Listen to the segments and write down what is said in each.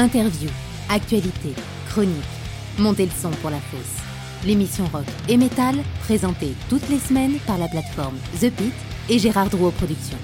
Interview, actualité, chronique. Montez le son pour la fosse. L'émission rock et métal, présentée toutes les semaines par la plateforme The Pit et Gérard Drouot Productions.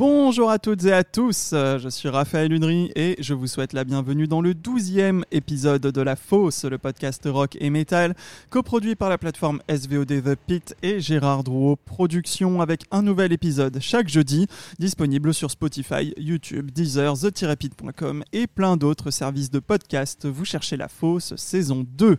Bonjour à toutes et à tous, euh, je suis Raphaël Lunry et je vous souhaite la bienvenue dans le 12e épisode de La Fosse, le podcast rock et metal, coproduit par la plateforme SVOD The Pit et Gérard Drouot Productions avec un nouvel épisode chaque jeudi, disponible sur Spotify, YouTube, Deezer, the-pit.com et plein d'autres services de podcast. Vous cherchez La Fosse saison 2.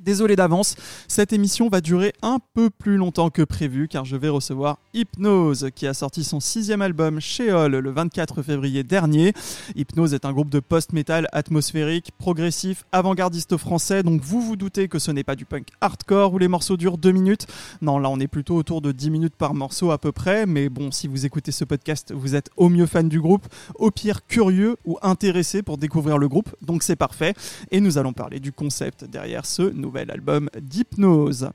Désolé d'avance, cette émission va durer un peu plus longtemps que prévu car je vais recevoir Hypnose qui a sorti son sixième album Sheol le 24 février dernier. Hypnose est un groupe de post-metal atmosphérique, progressif, avant-gardiste français donc vous vous doutez que ce n'est pas du punk hardcore où les morceaux durent deux minutes. Non là on est plutôt autour de 10 minutes par morceau à peu près mais bon si vous écoutez ce podcast vous êtes au mieux fan du groupe, au pire curieux ou intéressé pour découvrir le groupe donc c'est parfait et nous allons parler du concept derrière ce nouveau album d'hypnose.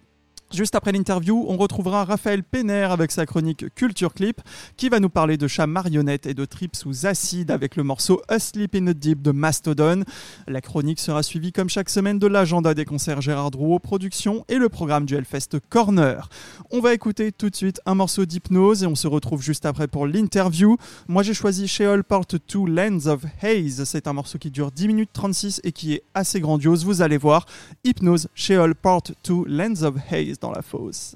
Juste après l'interview, on retrouvera Raphaël Penner avec sa chronique Culture Clip qui va nous parler de chats marionnettes et de trips sous acide avec le morceau Asleep in the Deep de Mastodon. La chronique sera suivie comme chaque semaine de l'agenda des concerts Gérard Drouot Productions et le programme du Hellfest Corner. On va écouter tout de suite un morceau d'hypnose et on se retrouve juste après pour l'interview. Moi j'ai choisi Sheol Part 2 Lens of Haze. C'est un morceau qui dure 10 minutes 36 et qui est assez grandiose, vous allez voir. Hypnose Sheol Part 2 Lens of Haze dans la fosse.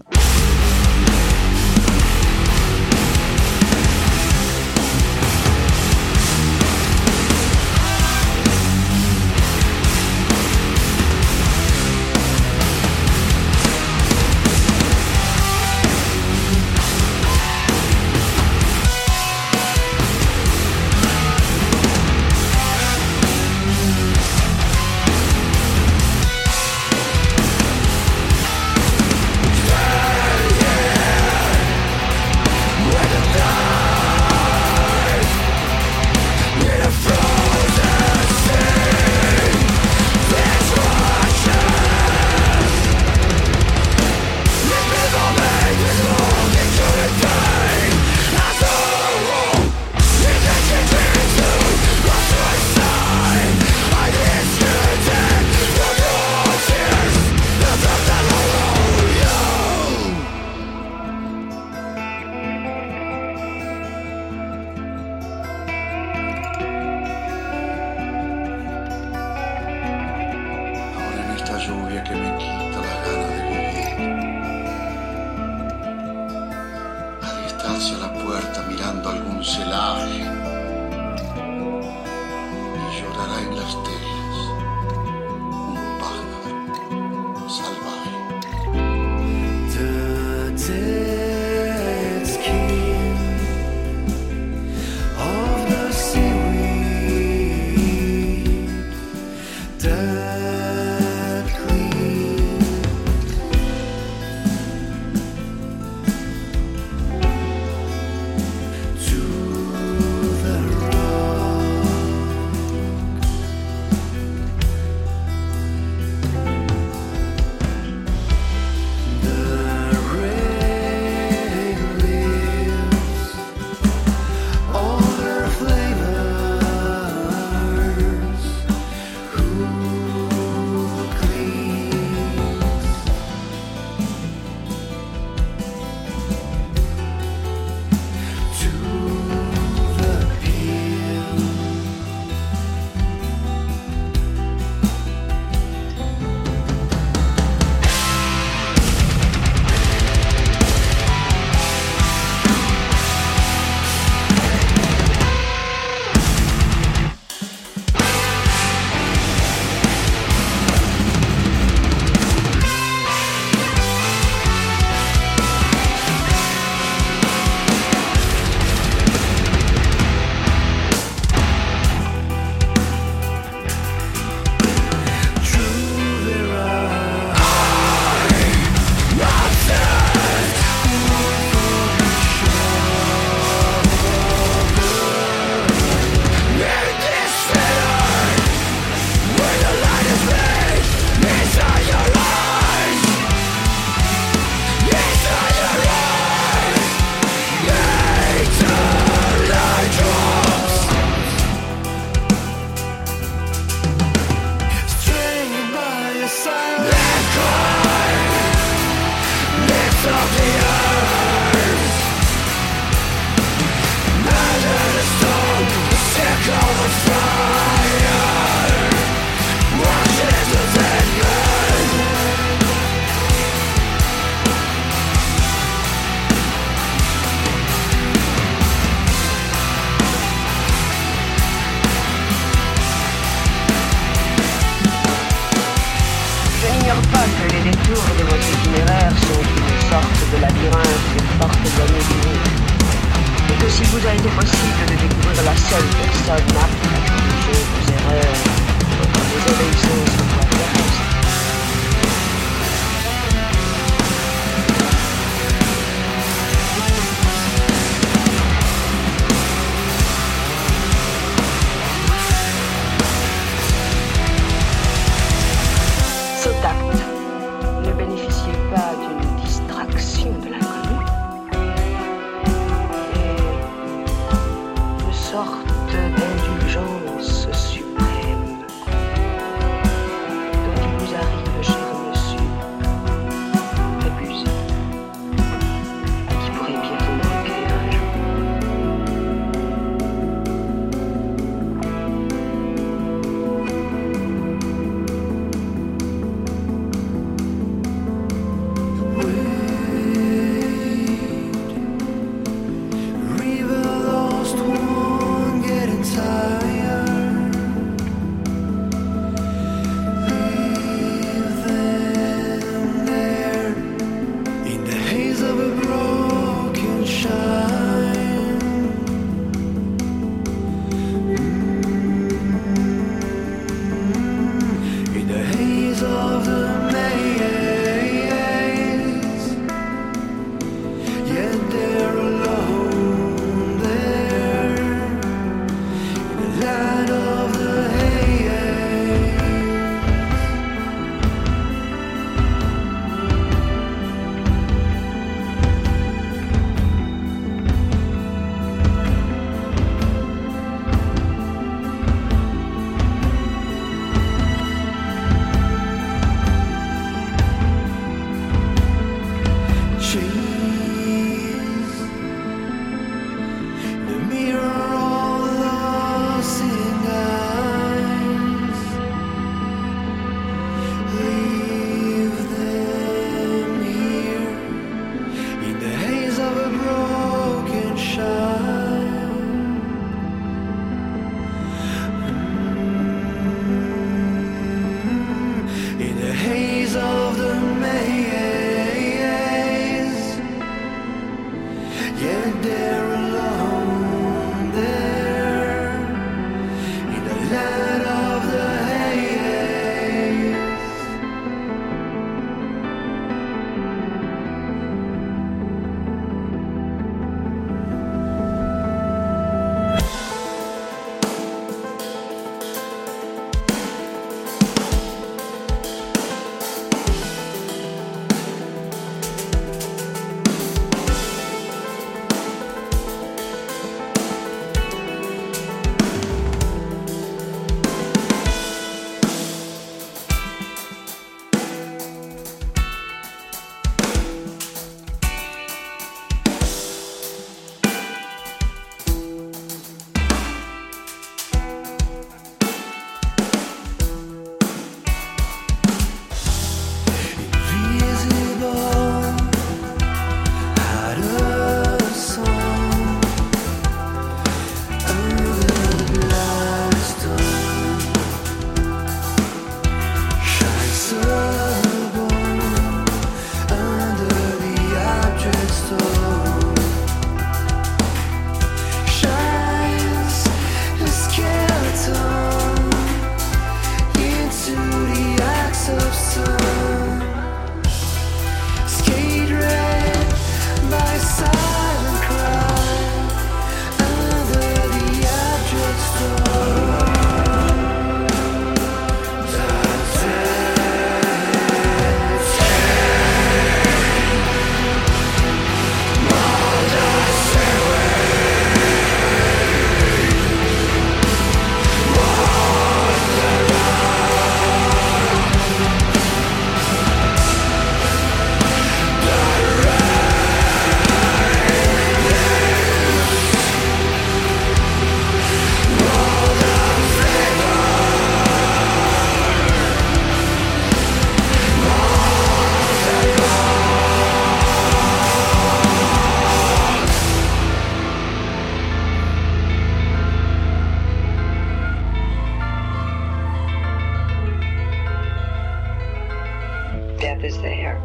death is there.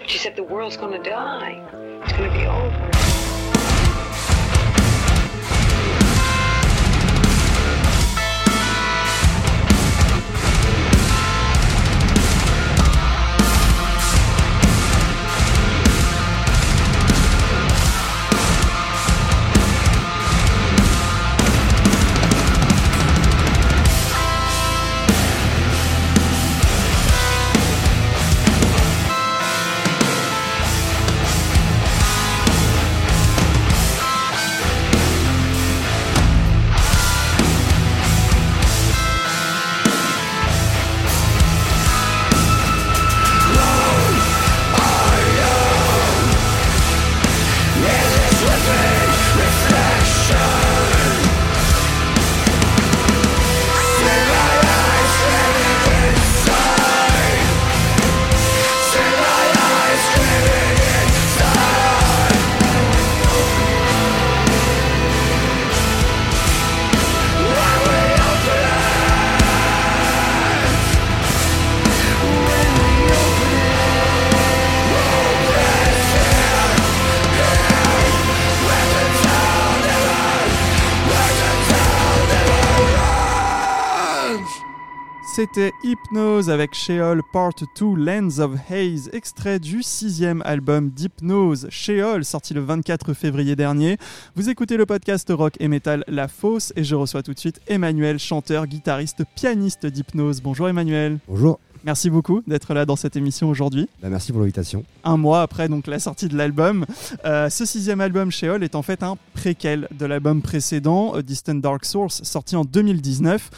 But she said, the world's going to die. It's going to be over. C'était Hypnose avec Sheol Part 2 Lens of Haze, extrait du sixième album d'Hypnose, Sheol, sorti le 24 février dernier. Vous écoutez le podcast rock et metal La Fosse et je reçois tout de suite Emmanuel, chanteur, guitariste, pianiste d'Hypnose. Bonjour Emmanuel. Bonjour, Merci beaucoup d'être là dans cette émission aujourd'hui. Bah, merci pour l'invitation. un mois après donc la sortie de l'album. Euh, ce sixième album Sheol est en fait un préquel de l'album précédent, A Distant Dark Source, sorti en 2019.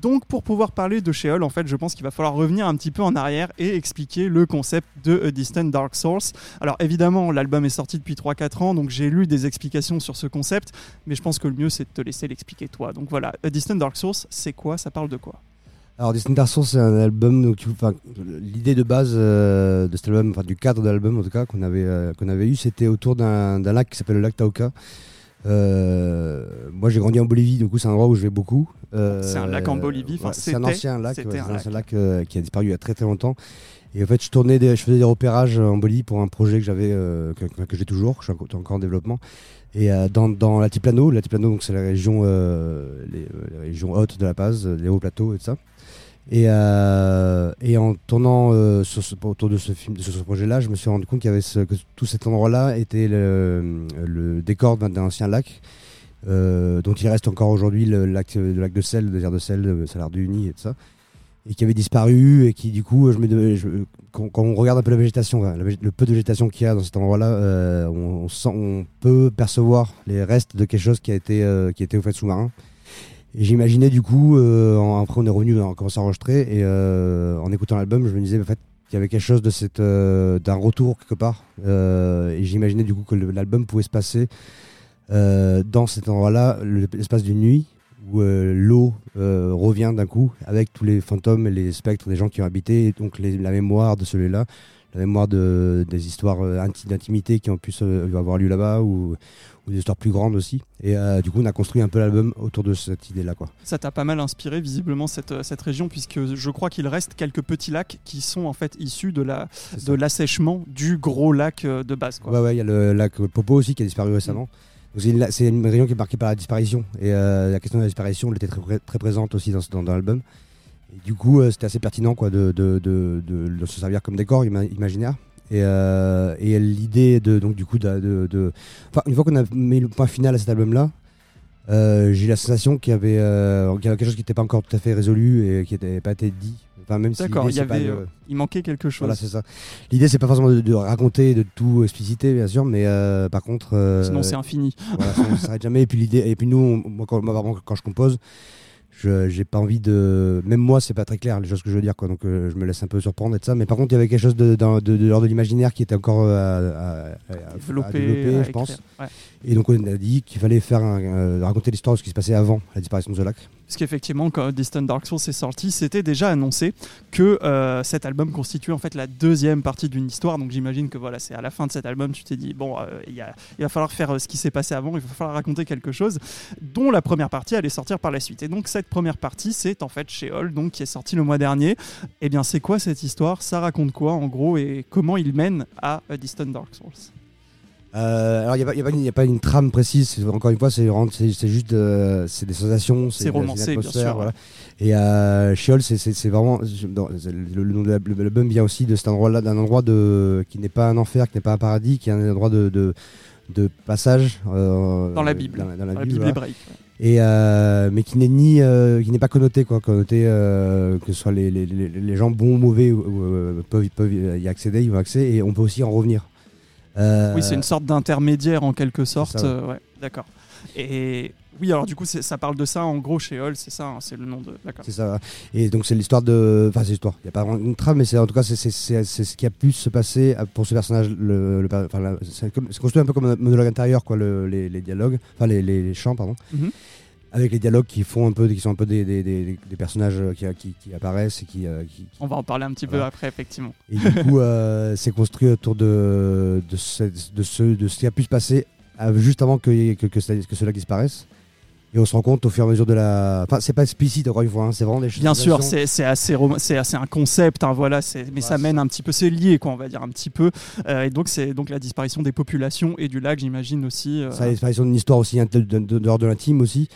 Donc pour pouvoir parler de Sheol, en fait, je pense qu'il va falloir revenir un petit peu en arrière et expliquer le concept de A Distant Dark Source. Alors évidemment, l'album est sorti depuis 3-4 ans, donc j'ai lu des explications sur ce concept, mais je pense que le mieux c'est de te laisser l'expliquer toi. Donc voilà, A Distant Dark Source, c'est quoi? Ça parle de quoi? Alors, Distant Dark Source, c'est un album. L'idée de base euh, de cet album, enfin du cadre de l'album en tout cas, qu'on avait, euh, eu, c'était autour d'un lac qui s'appelle le lac Tauca. Euh, moi j'ai grandi en Bolivie, du coup c'est un endroit où je vais beaucoup. Euh, C'est un lac en Bolivie, enfin, ouais, c'est un ancien lac, ouais, un euh, qui a disparu il y a très très longtemps. Et en fait je tournais, des, je faisais des repérages en Bolivie pour un projet que j'avais, que, que j'ai toujours, je suis encore- en développement. Et dans, dans l'Altiplano, l'Altiplano donc c'est la région, les, les régions hautes de la Paz, les hauts plateaux et tout ça. Et, euh, et en tournant euh, autour de ce projet-là, je me suis rendu compte que tout cet endroit-là était le, décor d'un ancien lac, euh, dont il reste encore aujourd'hui le lac, de sel, le désert de sel, le Salar du Uni et tout ça, et qui avait disparu et qui du coup, quand, on regarde un peu la végétation, le peu de végétation qu'il y a dans cet endroit-là, on, peut percevoir les restes de quelque chose qui a été, qui a au fait sous-marin. J'imaginais du coup, euh, après on est revenu, on a commencé à enregistrer, et euh, en écoutant l'album, je me disais en fait qu'il y avait quelque chose de cette, euh, d'un retour quelque part. Et j'imaginais du coup que l'album pouvait se passer dans cet endroit-là, le- l'espace d'une nuit, où l'eau revient d'un coup avec tous les fantômes et les spectres des gens qui ont habité, et donc la mémoire de celui-là, la mémoire de, des histoires inti- d'intimité qui ont pu avoir lieu là-bas, ou, ou des histoires plus grandes aussi. Et euh, du coup, on a construit un peu l'album autour de cette idée-là. quoi. Ça t'a pas mal inspiré visiblement cette, cette région puisque je crois qu'il reste quelques petits lacs qui sont en fait issus de la de l'assèchement du gros lac euh, de base quoi. Ouais, ouais, il y a le lac Popo aussi qui a disparu récemment. Donc, C'est une, région qui est marquée par la disparition. Et euh, la question de la disparition, elle était très, très présente aussi dans, dans, dans l'album. Et du coup, euh, c'était assez pertinent quoi, de, de, de, de- se servir comme décor ima- imaginaire. Et, euh, et l'idée de, donc, du coup, de, de- de- Enfin, une fois qu'on a mis le point final à cet album-là, euh, j'ai eu la sensation qu'il y, avait, euh, qu'il y avait quelque chose qui n'était pas encore tout à fait résolu et qui n'avait pas été dit. Enfin, même si il y avait de- euh, il manquait quelque chose. voilà, c'est ça. L'idée, c'est pas forcément de, de raconter, de tout expliciter, bien sûr, mais par contre. Sinon c'est infini. voilà, ça ne s'arrête jamais. Et puis l'idée, et puis nous, on- moi, quand, moi, vraiment, quand je compose, je j'ai pas envie de. Même moi, c'est pas très clair les choses que je veux dire, quoi. Donc euh, je me laisse un peu surprendre et de ça. Mais par contre, il y avait quelque chose de, dans- de, de l'ordre de l'imaginaire qui était encore euh, à, à- à- développer, à je pense. Ouais. Et donc on a dit qu'il fallait faire un- euh, raconter l'histoire de ce qui se passait avant la disparition de ce lac. Parce qu'effectivement, quand Distant Dark Souls est sorti, c'était déjà annoncé que euh, cet album constituait en fait la deuxième partie d'une histoire. Donc j'imagine que voilà, c'est à la fin de cet album, tu t'es dit bon, euh, il, va falloir faire euh, ce qui s'est passé avant, il va falloir raconter quelque chose, dont la première partie allait sortir par la suite. Et donc cette première partie, c'est en fait Sheol, donc qui est sorti le mois dernier. Eh bien, c'est quoi cette histoire? Ça raconte quoi en gros? Et comment il mène à Distant Dark Souls? Euh, alors, il n'y a, a a pas une trame précise. Encore une fois, c'est juste euh, c'est des sensations. C'est romancé, bien sûr, Voilà. Et euh, Sheol, c'est- c'est c'est vraiment. le, nom de l'album vient aussi de cet endroit-là, d'un endroit de, qui n'est pas un enfer, qui n'est pas un paradis, qui est un endroit de, de, de passage. euh, Dans la Bible. Dans, la- dans la Dans la Bible, Bible voilà. hébraïque. et euh, mais qui n'est ni euh, qui n'est pas connoté quoi connoté euh, que ce soit les, les, les, les gens bons ou mauvais euh, peuvent peuvent y accéder ils ont accès et on peut aussi en revenir Euh, Oui, c'est une sorte d'intermédiaire en quelque sorte. ça, ouais. euh, ouais, d'accord. Et oui, alors du coup, ça parle de ça en gros chez Hall, c'est ça, hein, c'est le nom de. D'accord. c'est ça et donc c'est l'histoire de enfin c'est l'histoire il y a pas vraiment une trame mais c'est en tout cas c'est ce qui a pu se passer à- pour ce personnage le, le enfin c'est construit un peu comme un monologue intérieur quoi le- les, les dialogues enfin les, les, les chants pardon Mhm. Avec les dialogues qui font un peu qui sont un peu des, des, des, des personnages qui, qui, qui apparaissent et qui, euh, qui, On va en parler un petit peu après, effectivement. Et du coup, euh, c'est construit autour de, de, ce, de, ce, de ce qui a pu se passer euh, juste avant que, que, que, que cela disparaisse. Et on se rend compte au fur et à mesure de la. Enfin, c'est pas explicite, encore une fois, hein, c'est vraiment des choses. Bien sûr, c'est c'est assez, c'est assez un concept, hein, voilà, c'est- mais ça mène un petit peu, c'est lié, quoi, on va dire un petit peu. Euh, et donc, c'est donc la disparition des populations et du lac, j'imagine aussi. euh, Ça a l'expression d'une histoire aussi, de, dehors de l'intime aussi.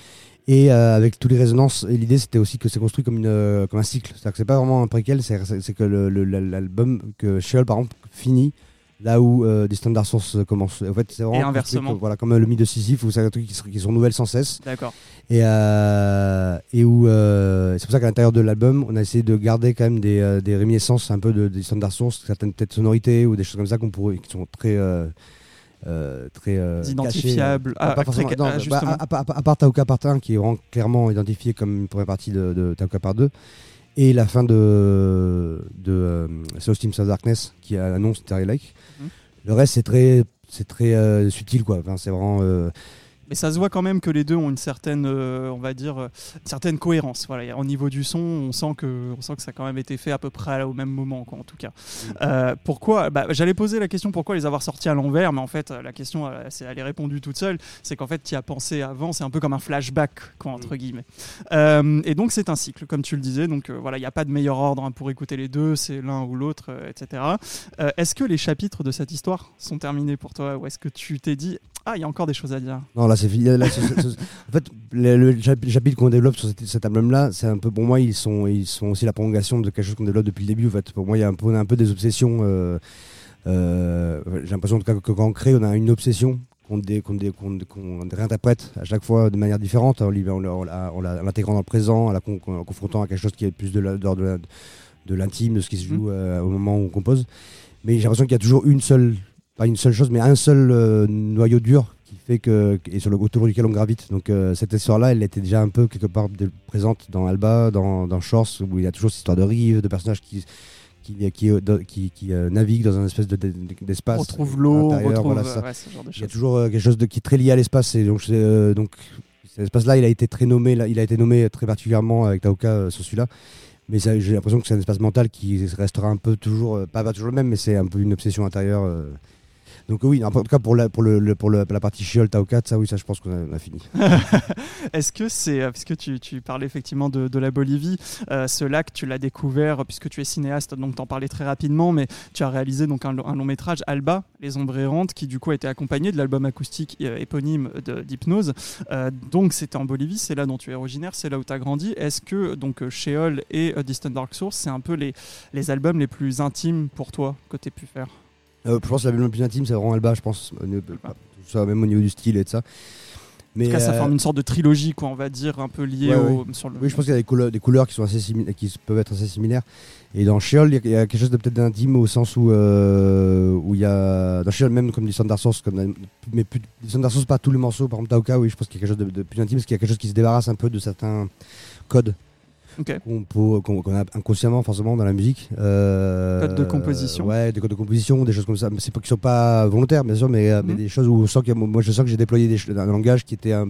Et euh, avec toutes les résonances, et l'idée c'était aussi que c'est construit comme, une, comme un cycle. C'est-à-dire que c'est pas vraiment un préquel, c'est que le- le- l'album, que Sheol par exemple, finit là où euh, Distant Dark Source commence. En fait, c'est vraiment. Et inversement. comme- voilà, comme euh, le mythe de Sisyphe où c'est un truc qui se renouvelle sans cesse. D'accord. Et, euh, et où euh, c'est pour ça qu'à l'intérieur de l'album, on a essayé de garder quand même des, euh, des réminiscences un peu de, des standards sources, certaines peut-être sonorités ou des choses comme ça qu'on pourrait, qui sont très euh, euh, très euh, à, part Tauka Part 1 qui est vraiment clairement identifié comme une première partie de, de Tauka Part 2 et la fin de de euh, South Teams of Darkness qui annonce Terry Lake. Mhm. Le reste c'est très c'est très euh, subtil quoi. Enfin, c'est vraiment euh, Mais ça se voit quand même que les deux ont une certaine, euh, on va dire, euh, une certaine cohérence. Voilà, au niveau du son, on sent que, on sent que ça a quand même été fait à peu près au même moment, quoi, en tout cas. Euh, pourquoi bah, J'allais poser la question pourquoi les avoir sortis à l'envers, mais en fait, la question, euh, c'est- elle est répondue toute seule. C'est qu'en fait, tu y as pensé avant. C'est un peu comme un flashback, quoi, entre guillemets. Euh, et donc, c'est un cycle, comme tu le disais. Donc, euh, voilà, il n'y a pas de meilleur ordre hein, pour écouter les deux. C'est l'un ou l'autre, euh, etc. Euh, est-ce que les chapitres de cette histoire sont terminés pour toi, ou est-ce que tu t'es dit, ah, il y a encore des choses à dire? Non, là, c'est fini. Là, en fait, le, le chapi- chapitre qu'on développe sur cet, cet album-là, c'est un peu pour moi, ils sont, ils sont aussi la prolongation de quelque chose qu'on développe depuis le début. En fait, pour moi, il y a un peu, on a un peu des obsessions. euh, euh, J'ai l'impression cas, que quand on crée, on a une obsession qu'on réinterprète à chaque fois de manière différente, en, l'intégrant dans le présent, en la con- en confrontant à quelque chose qui est plus de l'intime, de ce qui se joue euh, au moment où on compose. Mais j'ai l'impression qu'il y a toujours une seule, pas une seule chose, mais un seul euh, noyau dur qui fait que et sur le autour duquel on gravite. Donc euh, cette histoire-là, elle était déjà un peu quelque part présente dans Alba, dans, dans Shores, où il y a toujours cette histoire de rive, de personnages qui qui, qui, qui, qui, euh, naviguent dans un espèce de- de- d'espace. On retrouve l'eau, on retrouve voilà, ça. euh, ouais, ce genre de Il y a toujours euh, quelque chose de, qui est très lié à l'espace. Et donc, euh, donc cet espace-là, il a été très nommé. Là, il a été nommé très particulièrement avec Taoka euh, sur celui-là. Mais j'ai l'impression que c'est un espace mental qui restera un peu toujours, euh, pas, pas toujours le même, mais c'est un peu une obsession intérieure. Donc oui, en tout cas pour la, pour le, pour le- la partie Shiol Taoka, ça oui, ça je pense qu'on a, fini. Est-ce que c'est, euh, puisque tu, tu parlais effectivement de, de la Bolivie, euh, ce lac, tu l'as découvert, puisque tu es cinéaste, donc t'en parlais très rapidement, mais tu as réalisé donc un, lo- un long métrage, Alba, Les Ombres Errantes, qui du coup a été accompagné de l'album acoustique euh, éponyme d'Hypnose. Donc c'était en Bolivie, c'est là dont tu es originaire, c'est là où tu as grandi. Est-ce que donc Sheol et Distant Dark Source, c'est un peu les, les albums les plus intimes pour toi que tu pu faire? Euh, je pense que la le plus intime, c'est vraiment Alba, je pense, ça, même au niveau du style et de ça. Mais, En tout cas, ça euh, forme une sorte de trilogie, quoi, on va dire, un peu liée Ouais, au, sur le. Oui, je pense qu'il y a des couleurs, des couleurs qui sont assez qui peuvent être assez similaires. Et dans Sheol, il y a- il y, a quelque chose de peut-être d'intime au sens où euh, où il y a dans Sheol même comme du Standard Source, comme mais plus du Standard Source pas tous les morceaux. Par exemple Taoka, oui, je pense qu'il y a quelque chose de, de plus intime, parce qu'il y a quelque chose qui se débarrasse un peu de certains codes Ok. qu'on a inconsciemment forcément dans la musique. Euh, Codes de composition. ouais, des codes de composition, des choses comme ça. Mais c'est pas qui sont pas volontaires, bien sûr, mais, euh, mais Mhm. des choses où on sent a- moi je sens que j'ai déployé des, un langage qui était un,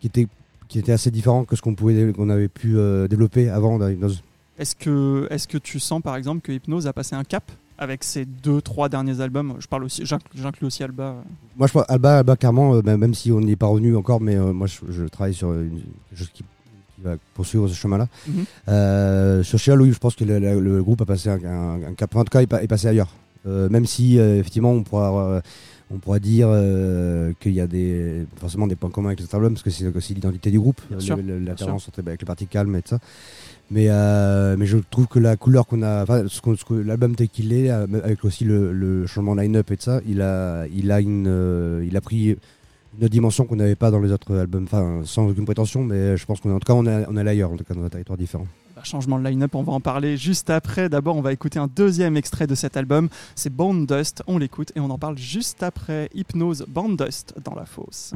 qui était qui était assez différent que ce qu'on pouvait qu'on avait pu euh, développer avant dans Hypnose. Est-ce que, est que tu sens par exemple que Hypnose a passé un cap avec ses deux, trois derniers albums? Je parle aussi, j'inc- j'inclus aussi Alba. Moi, je Alba, Alba clairement, euh, bah, même si on n'y est pas revenu encore, mais euh, moi, je, je travaille sur une, quelque chose qui va poursuivre ce chemin-là. Mhm. Euh, sur Sheol, oui, je pense que le, le- le groupe a passé un, un- un cap. En tout cas, est, pa- est passé ailleurs. Euh, même si, euh, effectivement, on pourra, on pourra dire qu'il y a des, forcément des points communs avec autres albums, parce que c'est aussi l'identité du groupe, le- le- l'alternance entre- avec les parties calmes et tout ça. Mais, mais je trouve que la couleur qu'on a, enfin, ce que l'album tel qu'il est, avec aussi le, le changement line-up et de ça, il a, il a une, il a pris une dimension qu'on n'avait pas dans les autres albums, enfin, sans aucune prétention, mais je pense qu'on est, en tout cas, on est, on est ailleurs, en tout cas, dans un territoire différent. Bah, changement de line-up, on va en parler juste après. D'abord, on va écouter un deuxième extrait de cet album. C'est Bone Dust. On l'écoute et on en parle juste après. Hypnose Bone Dust dans la fosse.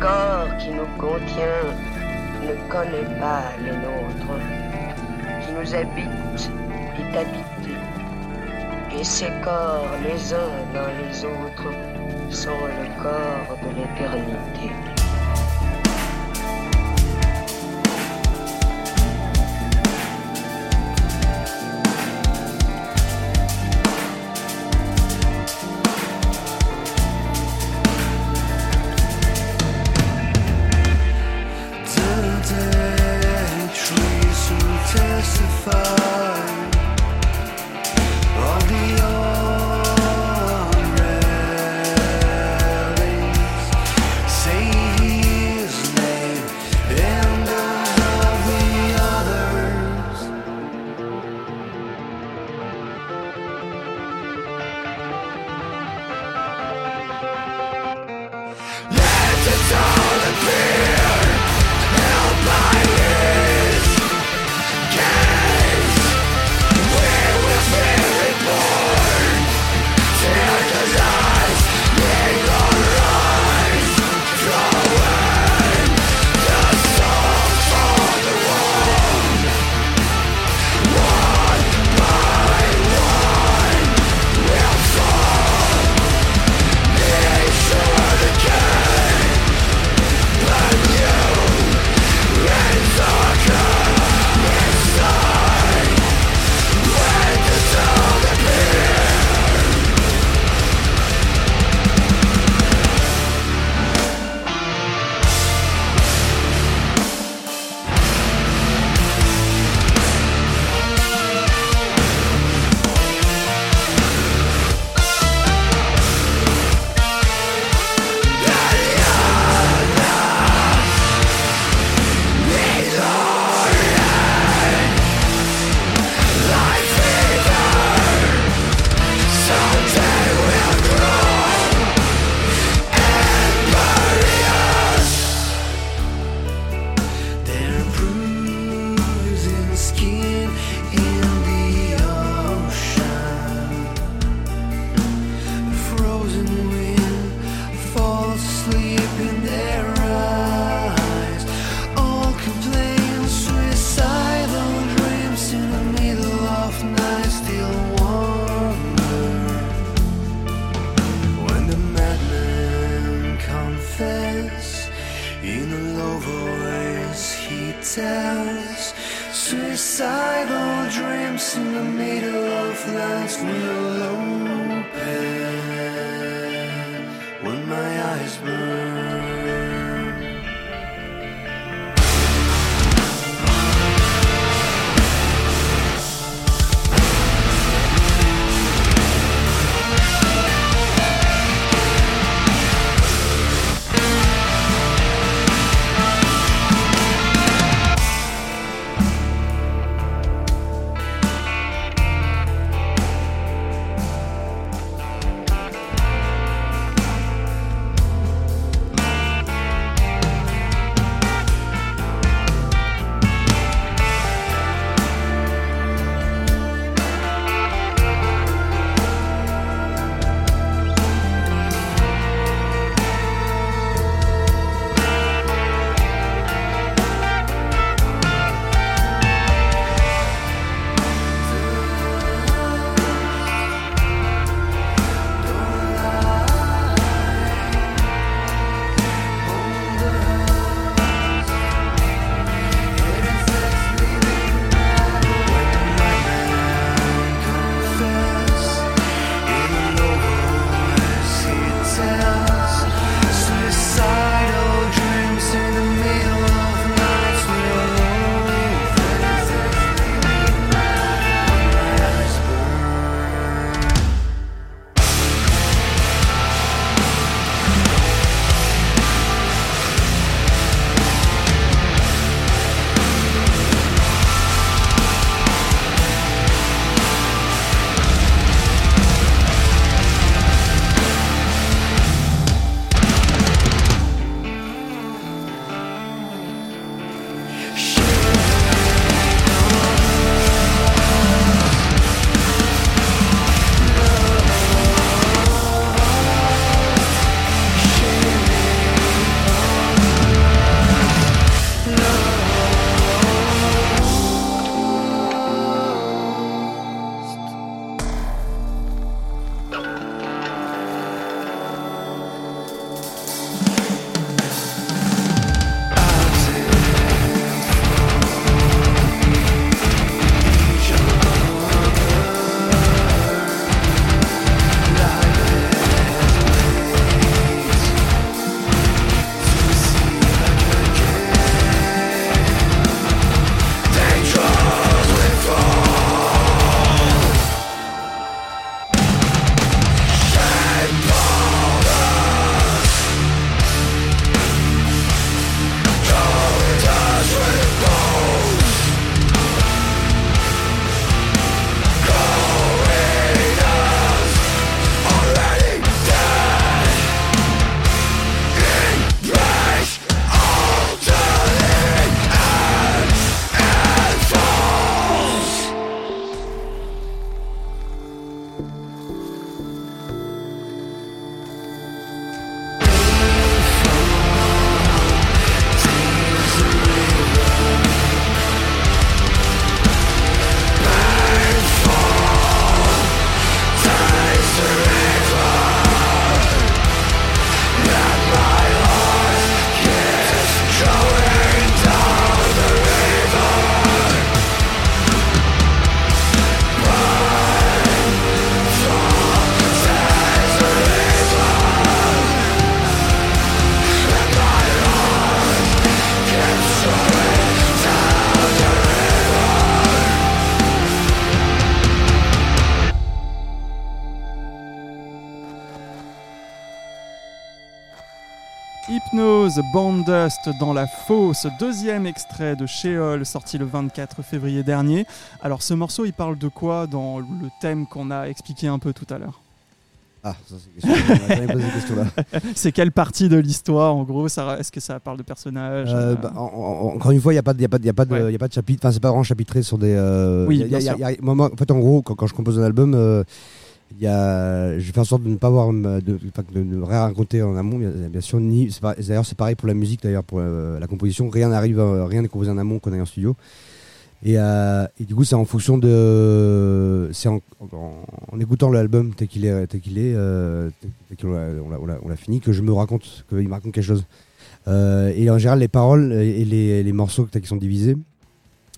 Corps qui nous contient ne connaît pas le nôtre, qui nous habite est habité, et ces corps les uns dans les autres sont le corps de l'éternité. Hypnose, Dust dans la fosse, deuxième extrait de Sheol sorti le 24 février dernier. Alors ce morceau il parle de quoi dans le thème qu'on a expliqué un peu tout à l'heure? Ah, ça c'est question. Question-là. C'est quelle partie de l'histoire en gros? Ça, Est-ce que ça parle de personnages? Euh, bah, en- en- encore une fois, il n'y a, pas de- y a, pas de- y a, pas de- Ouais. y a pas de chapitre. Enfin, c'est pas vraiment chapitré sur des. euh, Oui, y a- y a- bien y a- y a- moi, moi, en fait, en gros, quand, quand je compose un album, euh, y a, je fais en sorte de ne pas avoir. euh, De, de raconter en amont, bien, sûr. Ni, d'ailleurs, c'est pareil pour la musique, d'ailleurs, pour euh, la composition. Rien n'arrive, euh, rien n'est composé en amont qu'on est en studio. Et, du coup, c'est en fonction de. C'est en, en- en écoutant l'album tel qu'il est, tel qu'il est, tel- qu'on l'a- on l'a- fini, que je me raconte, qu'il me raconte quelque chose. Et en général, les paroles et les, les morceaux qui sont divisés,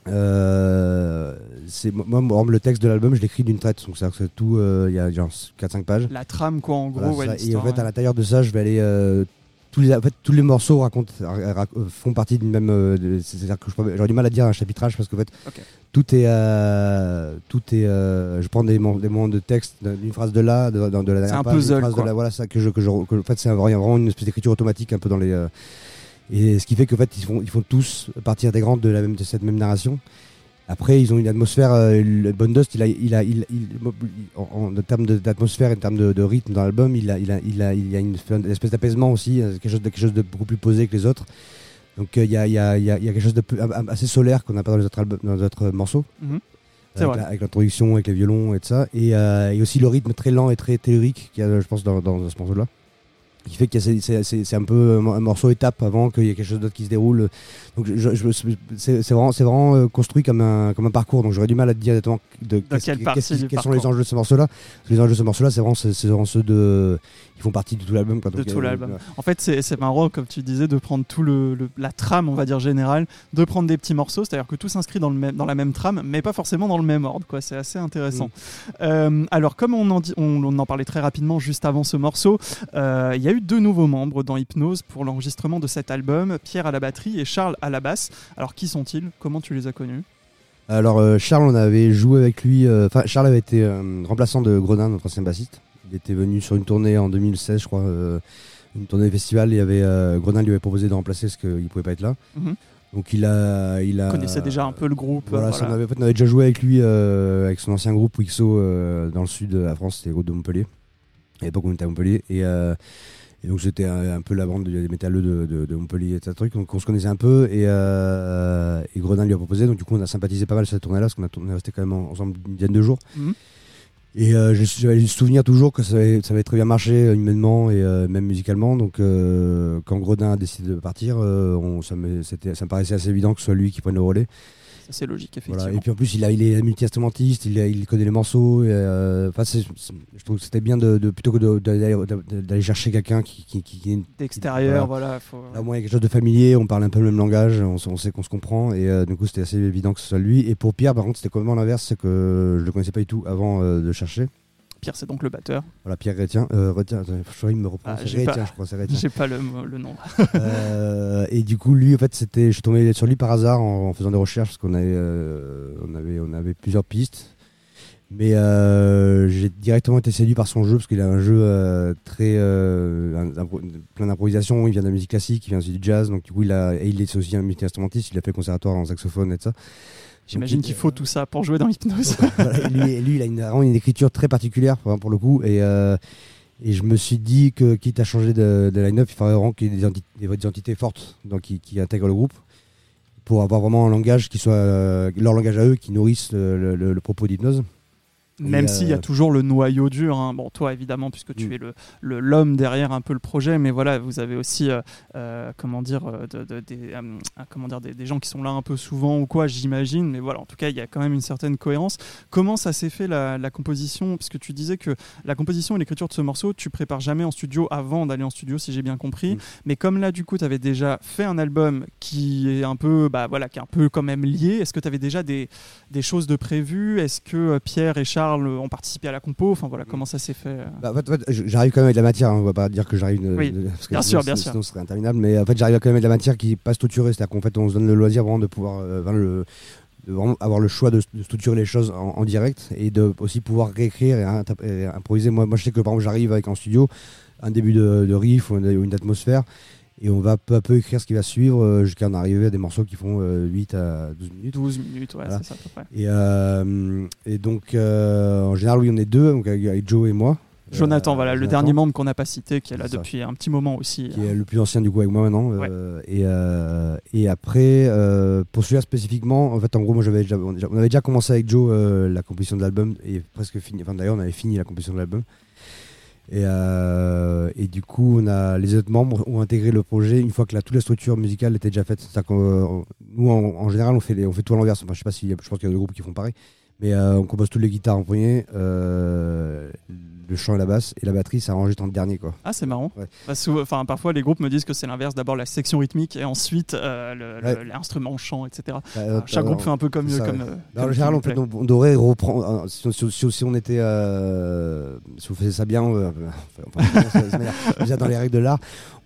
euh, c'est moi, moi, le texte de l'album, je l'écris d'une traite. Donc, que tout, euh, il y a genre 4-5 pages. La trame, quoi, en gros. Voilà, ouais, et en fait, ouais. à l'intérieur de ça, je vais aller. euh, tous, les, en fait, tous les morceaux racontent, ra- ra- font partie d'une même. euh, C'est-à-dire que j'aurais du mal à dire un chapitrage parce qu'en fait, Ok. tout est. euh, tout est euh, je prends des, des moments de texte d'une phrase de là, de, de, de la dernière un page, d'une puzzle, phrase quoi. de là. Voilà, ça que je. Que je que, en fait, c'est vraiment vraiment une espèce d'écriture automatique un peu dans les. Euh, et ce qui fait qu'en fait, ils font, ils font tous partie intégrante de, la même, de cette même narration. Après, ils ont une atmosphère. Euh, le Bone Dust, il a, il a, il, il- en, en termes d'atmosphère et en termes de, de rythme dans l'album, il a, il a, il a, il y a une, une espèce d'apaisement aussi, euh, quelque chose, de, quelque chose de beaucoup plus posé que les autres. Donc, euh, il y, a, il y, a, il y a il y a quelque chose de assez solaire qu'on n'a pas dans les autres, albums, dans les autres morceaux. Mhm. Avec l'introduction, avec les violons et tout ça. Et, euh, et aussi le rythme très lent et très tellurique qu'il y a, je pense, dans, dans ce morceau-là. Qui fait que c'est- un peu un morceau étape avant qu'il y ait quelque chose d'autre qui se déroule. Donc je, je- je- c'est vraiment, euh, construit comme un, comme un parcours. Donc j'aurais du mal à te dire exactement de, quelle quels sont les enjeux de ce morceau-là. Les enjeux de ce morceau-là, c'est vraiment, vraiment ceux de. Ils font partie de tout l'album. De tout euh, l'album. ouais. En fait, c'est marrant, comme tu disais, de prendre tout le, le- la trame, on va dire générale, de prendre des petits morceaux, c'est-à-dire que tout s'inscrit dans, le même- dans la même trame, mais pas forcément dans le même ordre. C'est assez intéressant. Euh, alors, comme on en, dit- on, on en parlait très rapidement juste avant ce morceau, euh, il y a eu deux nouveaux membres dans Hypnose pour l'enregistrement de cet album, Pierre à la batterie et Charles à la basse. Alors, qui sont-ils? Comment tu les as connus? Alors euh, Charles, on avait joué avec lui. euh, Enfin, Charles avait été euh, remplaçant de Gredin, notre ancien bassiste. Il était venu sur une tournée en 2016, je crois, une tournée festival. Il y avait Gredin lui avait proposé de remplacer parce qu'il pouvait pas être là. Mhm. Donc il a, il a. Vous connaissez déjà un peu le groupe Voilà, ça, voilà. on, avait, on déjà joué avec lui, avec son ancien groupe Wixo dans le sud de la France, c'était le groupe de Montpellier. À l'époque, on était à Montpellier. Et, et donc, j'étais un, peu la bande des métalleux de, de, de Montpellier et tout truc. Donc, on se connaissait un peu. Et, euh, et Gredin lui a proposé. Donc, du coup, on a sympathisé pas mal sur cette tournée-là, parce qu'on a on est resté quand même ensemble une dizaine de jours. Mhm. Et euh, je- j'avais le souvenir toujours que ça avait, ça avait très bien marché euh, humainement et euh, même musicalement. Donc, euh, quand Gredin a décidé de partir, euh, on, ça, me, ça me paraissait assez évident que ce soit lui qui prenne le relais. C'est logique, effectivement. Voilà. Et puis en plus, il, a, il est multi-instrumentiste, il, connaît les morceaux. et, euh, je trouve que c'était bien de, de- plutôt que d'aller d'aller chercher quelqu'un qui, qui, qui, qui- D'extérieur, voilà. faut- Là, au moins, il y a quelque chose de familier, on parle un peu le même langage, on sait qu'on se comprend. Et euh, du coup, c'était assez évident que ce soit lui. Et pour Pierre, par contre, c'était complètement l'inverse, c'est que je le connaissais pas du tout avant euh, de chercher. Pierre, c'est donc le batteur. Voilà, Pierre Rétien. Euh, Rétien, je crois qu'il me reprend. Ah, Rétien, pas- je crois, c'est Rétien. J'ai pas le, le nom. Euh, et du coup, lui, en fait, c'était, je suis tombé sur lui par hasard en, en faisant des recherches parce qu'on avait, euh, on avait, on avait plusieurs pistes. Mais euh, j'ai directement été séduit par son jeu parce qu'il a un jeu très un- plein d'improvisation. Il vient de la musique classique, il vient aussi du jazz. Donc du coup, il a, et il est aussi un multi-instrumentiste. Il a fait le conservatoire en saxophone et tout ça. J'imagine qu'il faut tout ça pour jouer dans Hypnose. voilà, et lui, il a une, vraiment une écriture très particulière pour, pour le coup. Et, euh, et je me suis dit que, quitte à changer de, de line-up, il faudrait vraiment qu'il y ait des, enti- des vraies identités fortes donc, qui, qui intègrent le groupe pour avoir vraiment un langage qui soit euh, leur langage à eux, qui nourrisse le, le- le- le propos d'hypnose. Même Et, s'il y a euh, toujours le noyau dur. hein. Bon, toi, évidemment, puisque tu Mm. es le l'homme derrière un peu le projet, mais voilà, vous avez aussi, euh, euh, comment dire, euh, de- de- des, euh, euh, comment dire des, des gens qui sont là un peu souvent ou quoi, j'imagine. Mais voilà, en tout cas, il y a quand même une certaine cohérence. Comment ça s'est fait la, la composition? Puisque tu disais que la composition et l'écriture de ce morceau, tu prépares jamais en studio avant d'aller en studio, si j'ai bien compris. Mm. Mais comme là, du coup, tu avais déjà fait un album qui est un peu, bah voilà, qui est un peu quand même lié. Est-ce que tu avais déjà des, des choses de prévues? Est-ce que euh, Pierre et Charles ont participé à la compo Enfin voilà, comment ça s'est fait euh Bah, en fait, en fait, j'arrive quand même avec de la matière, hein, on va pas dire que j'arrive. de- Oui, de- parce que bien sinon- sûr, bien sinon, sûr. ce serait interminable. Mais en fait, j'arrive quand même avec de la matière qui n'est pas structurée. C'est-à-dire qu'en fait, on se donne le loisir vraiment de pouvoir euh, enfin, le- de vraiment avoir le choix de, de structurer les choses en, en direct et de aussi pouvoir réécrire et, improviser. Moi, moi, je sais que par exemple, j'arrive avec en studio un début de, de riff ou une, ou une atmosphère et on va peu à peu écrire ce qui va suivre euh, jusqu'à en arriver à des morceaux qui font euh, 8 à 12 minutes. 12 minutes, ouais, Voilà. c'est ça à peu près. Et, euh, et donc, euh, en général, oui, on est deux, donc avec, Joe et moi. Jonathan, Euh, voilà, le dernier membre qu'on n'a pas cité, qui est là ça. depuis un petit moment aussi. Qui est le plus ancien du coup avec moi maintenant. Ouais. euh, et, euh, et après, euh, pour celui-là spécifiquement, en fait, en gros, moi, j'avais on avait déjà commencé avec Joe euh, la composition de l'album et presque fini. Enfin, d'ailleurs, on avait fini la composition de l'album. Et, euh, et du coup, on a, les autres membres ont intégré le projet une fois que la, toute la structure musicale était déjà faite. C'est-à-dire qu'on- nous, en, général, on fait, on fait tout à l'envers. Enfin, je sais pas si, je pense qu'il y a des groupes qui font pareil. Mais euh, on compose toutes les guitares en premier. euh, le chant et la basse, et la batterie, ça enregistre en dernier, quoi. Ah, c'est marrant. Ouais. Parce que, enfin, parfois, les groupes me disent que c'est l'inverse. D'abord la section rythmique et ensuite euh, le- Ouais. l'instrument chant, etc. Euh, Chaque euh, groupe fait un peu comme, ça, comme, ouais. euh, Bah, comme en général, on, peut- on- on devrait reprendre. euh, Si, si- si- si on était, euh, si on faisait ça bien, euh, de manière- déjà dans les règles de l'art,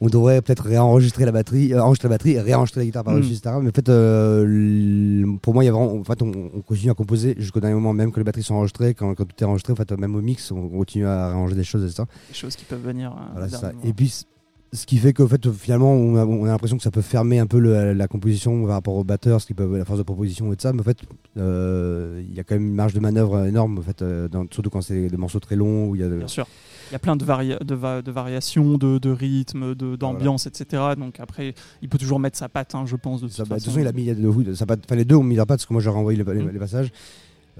on devrait peut-être réenregistrer la batterie, euh, enregistrer la batterie, et réenregistrer la guitare par-dessus, Mm. etc. Mais en fait, euh, pour moi, il y a vraiment, en fait, on, on continue à composer jusqu'au dernier moment, même que les batteries sont enregistrées, quand, quand tout est enregistré, en fait, même au mix, on continue à réarranger des choses, etc. des choses qui peuvent venir. euh, Voilà, au ça. Et puis, ce qui fait qu'en fait, finalement, on a, on a l'impression que ça peut fermer un peu le- la composition par rapport aux batteurs, ce qui peut la force de proposition et ça. Mais en fait, euh, il y a quand même une marge de manœuvre énorme, en fait, dans- surtout quand c'est des morceaux très longs où il y a. Bien sûr. Il y a plein de, varia- de, va- de variations, de, de rythme, de- d'ambiance, etc. Donc après, il peut toujours mettre sa patte, hein, je pense. De toute Ça, bah, de toute façon. façon, il a mis de- ça, enfin, les deux ont mis leur patte parce que moi j'ai renvoyé les, les- Mm. les passages.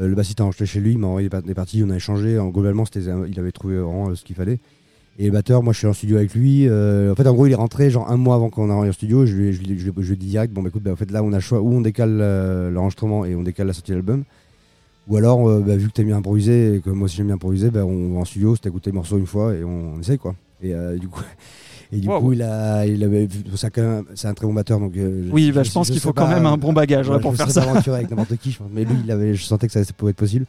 Euh, le bassiste a enregistré chez lui, il m'a envoyé les parties, on a échangé. En, globalement, il avait trouvé vraiment euh, ce qu'il fallait. Et le batteur, moi je suis en studio avec lui. euh, en fait, en gros, il est rentré genre un mois avant qu'on arrive en studio. Je lui, ai- je, lui ai- je lui ai- je lui ai dit direct bon, bah, écoute, bah, en fait, là on a le choix où on décale l'enregistrement et on décale la sortie de l'album. Ou alors, euh, bah, vu que t'aimes bien improviser et que moi aussi j'aime bien improviser, bah, on va en studio, c'est écouter le morceau une fois et on, on essaye quoi. Et euh, du coup, et du Wow. coup, il a, il avait, c'est un très bon batteur donc. euh, Oui, bah, je pense qu'il faut quand même un bon bagage Ouais, pour je faire ça. avec n'importe qui, je pense. Mais lui, il avait, je sentais que ça, ça pouvait être possible.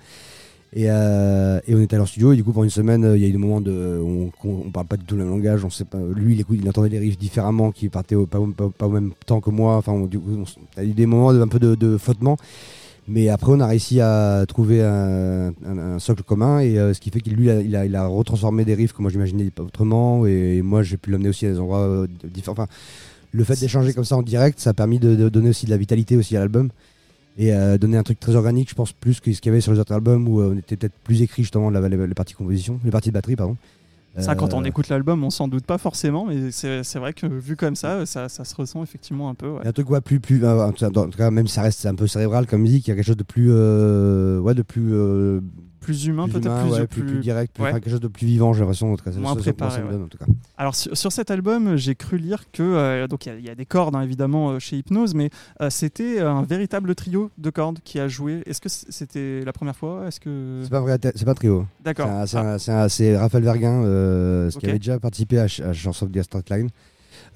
Et, euh, et on était allé en studio et du coup pendant une semaine il y a eu des moments de on, on, on parle pas du tout le même langage on sait pas lui il, écoute, il entendait les riffs différemment qui partaient au, pas, au- pas, pas au même temps que moi enfin on, du coup on, a eu des moments de, un peu de, de flottement mais après on a réussi à trouver un, socle commun et euh, ce qui fait qu'il lui il a, retransformé des riffs que moi j'imaginais autrement et, moi j'ai pu l'amener aussi à des endroits euh, différents enfin le fait d'échanger comme ça en direct ça a permis de, de donner aussi de la vitalité aussi à l'album et euh, donner un truc très organique, je pense, plus que ce qu'il y avait sur les autres albums où euh, on était peut-être plus écrit justement la- les, les parties composition, les parties de batterie, pardon. Ça, quand on Euh, écoute l'album, on s'en doute pas forcément, mais c'est vrai que vu comme ça, ça, ça se ressent effectivement un peu. ouais. il y a un truc ouais, plus, plus euh, en tout cas, même si ça reste un peu cérébral comme musique, il y a quelque chose de plus, euh, ouais, de plus, Plus humain, plus peut-être humain, plus, ouais, plus, plus, plus direct, plus, ouais. quelque chose de plus vivant, j'ai l'impression. En tout cas, c'est Moins préparé, ça me ouais. donne, en tout cas. Alors sur, sur cet album, j'ai cru lire que euh, donc il y a- il y, a des cordes hein, évidemment euh, chez Hypnose, mais euh, c'était un véritable trio de cordes qui a joué. Est-ce que c'était la première fois? Est-ce que C'est pas vrai, c'est pas trio. d'accord C'est Ah, Raphaël Verguin, euh, qui avait déjà participé à, à Chance of the Line,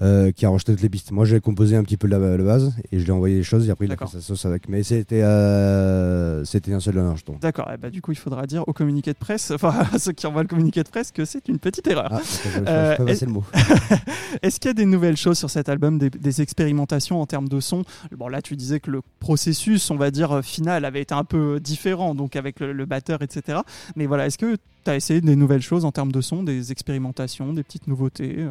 euh, qui a enregistré toutes les pistes. Moi, j'ai composé un petit peu la, la base et je lui ai envoyé les choses et après il a fait sa sauce avec. Mais c'était euh, c'était un seul enregistrement. D'accord. eh ben, du coup, il faudra dire au communiqué de presse, enfin à ceux qui envoient le communiqué de presse, que c'est une petite erreur. Ah, Euh. Est-ce qu'il y a des nouvelles choses sur cet album, des, des expérimentations en termes de son? Bon, là, tu disais que le processus, on va dire, euh, final avait été un peu différent, donc avec le, le batteur, etc. Mais voilà, est-ce que tu as essayé des nouvelles choses en termes de son, des expérimentations, des petites nouveautés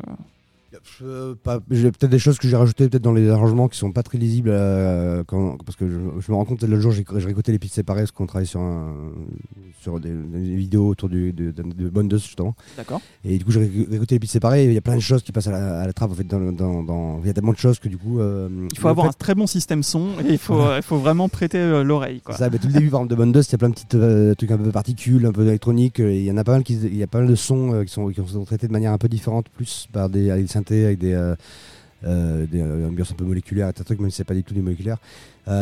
euh J'ai peut-être des choses que j'ai rajoutées peut-être dans les arrangements qui sont pas très lisibles euh, quand- parce que je, je me rends compte l'autre jour j'ai réécouté les pistes séparées parce qu'on travaille sur un, sur des, des vidéos autour du, de, de, justement D'accord. et du coup j'ai ré- réécouté les pistes séparées il y a plein de choses qui passent à la, à la trappe en fait dans, le- dans, dans- il y a tellement de choses que du coup euh, Il faut le avoir fait- un très bon système son et il faut, il faut vraiment prêter euh, l'oreille. ça, mais tout le début par exemple de Bonne Dust, il y a plein de petits trucs un peu particules, un peu électroniques. Il y en a pas mal qui, il y a pas mal de sons qui sont qui sont traités de manière un peu différente, plus par des, avec des euh, euh, des euh, ambiances un peu moléculaires, et un truc même si c'est pas du tout des moléculaires,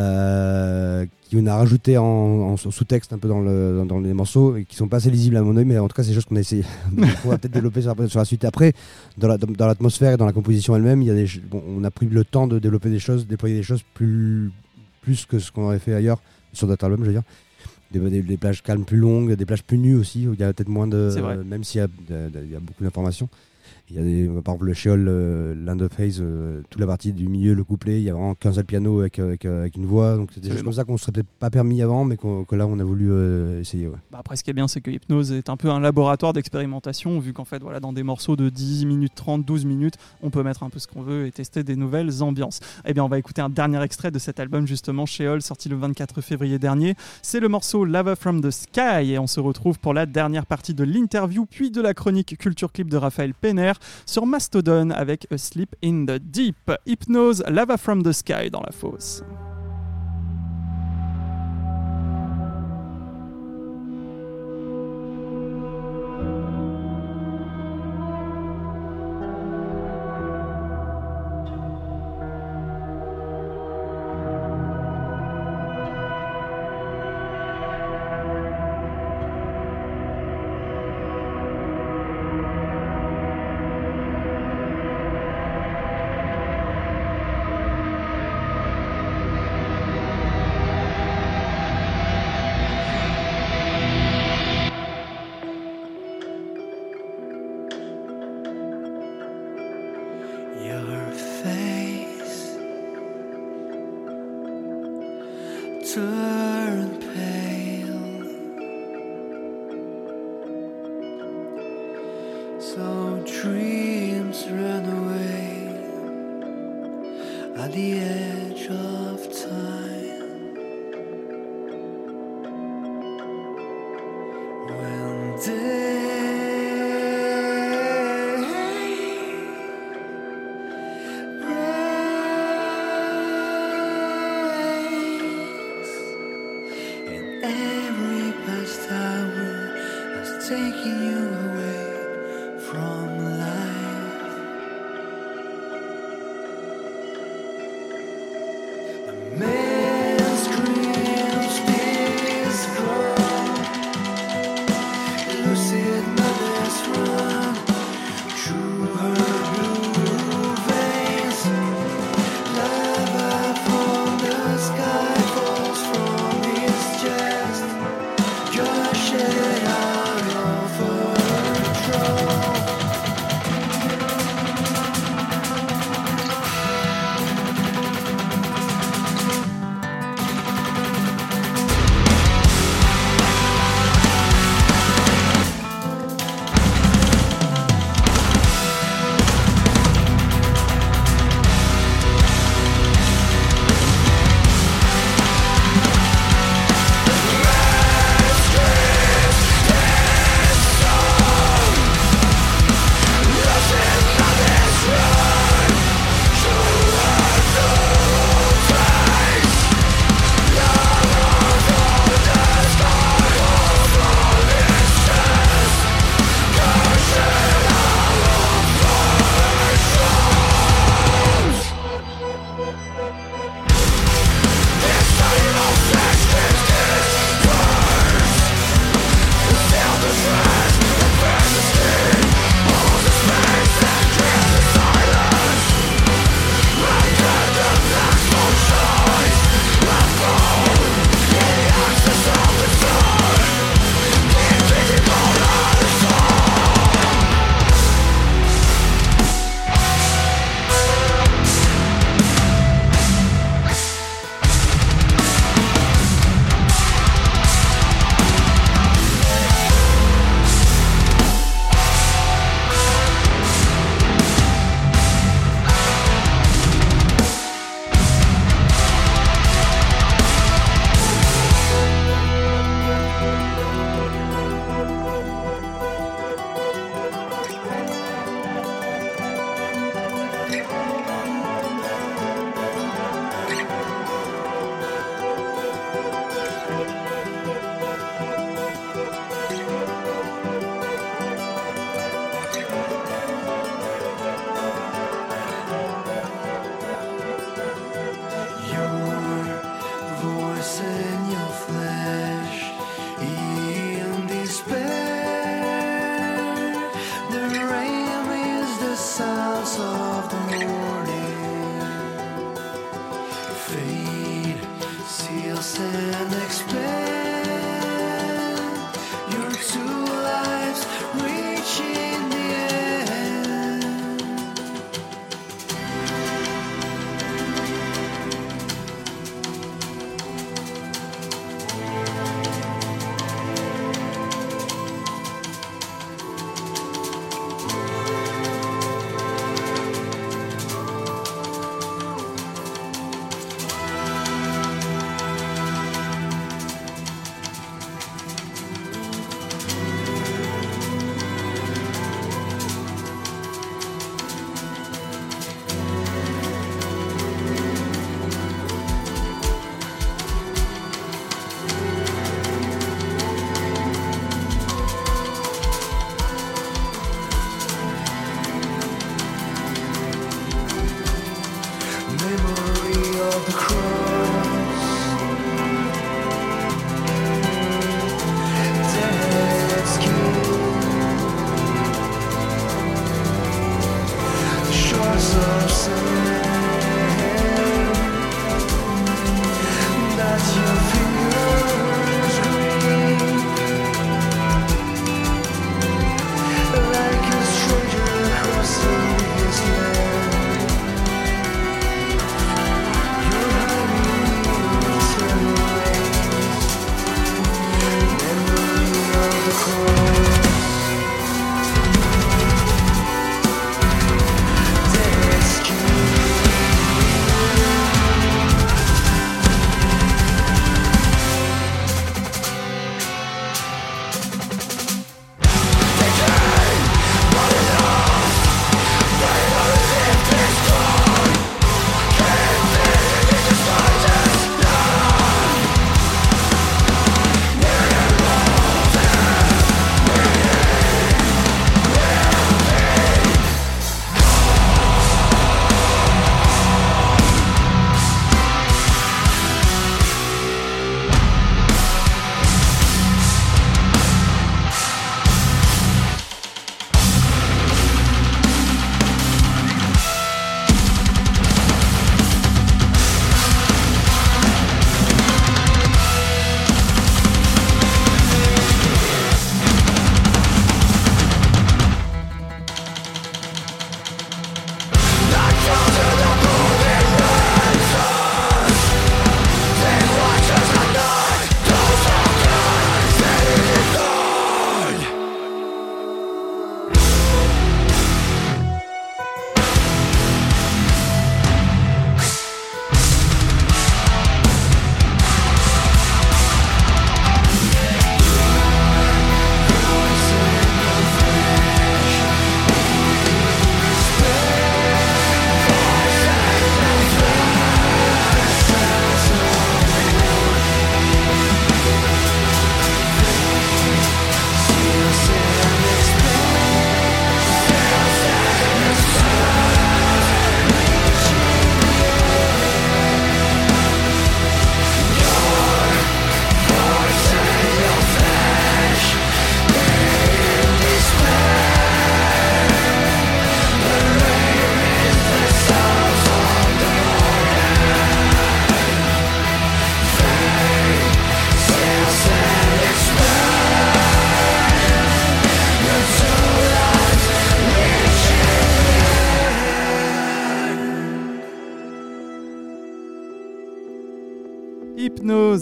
euh, qui on a rajouté en, en sous-texte un peu dans, le, dans, dans les morceaux et qui sont pas assez lisibles à mon œil, mais en tout cas c'est des choses qu'on a essayé. On va peut-être développer sur la, sur la suite. Après, dans la- dans dans l'atmosphère et dans la composition elle-même, il y a des, ch- bon, on a pris le temps de développer des choses, déployer des choses plus plus que ce qu'on aurait fait ailleurs sur d'autres albums, je veux dire. Des, des- des plages calmes plus longues, des plages plus nues aussi, où il y a peut-être moins de. Vrai. même s'il y, a- de- de- il y a beaucoup d'informations. Il y a des, par exemple le Sheol, euh, Land of Haze, euh, toute la partie du milieu, le couplet, il y a vraiment qu'un seul piano avec, avec, euh, avec une voix. Donc c'est des choses comme ça qu'on serait peut-être pas permis avant, mais que là on a voulu euh, essayer. ouais. Bah, après, ce qui est bien, c'est que Hypnose est un peu un laboratoire d'expérimentation, vu qu'en fait, voilà, dans des morceaux de 10 minutes 30, 12 minutes, on peut mettre un peu ce qu'on veut et tester des nouvelles ambiances. Eh bien, on va écouter un dernier extrait de cet album, justement, Sheol, sorti le 24 février dernier. C'est le morceau Lava from the Sky, et on se retrouve pour la dernière partie de l'interview, puis de la chronique Culture Clip de Raphaël Penner sur Mastodon avec A Sleep in the Deep. Hypnose, Lava from the Sky dans la fosse.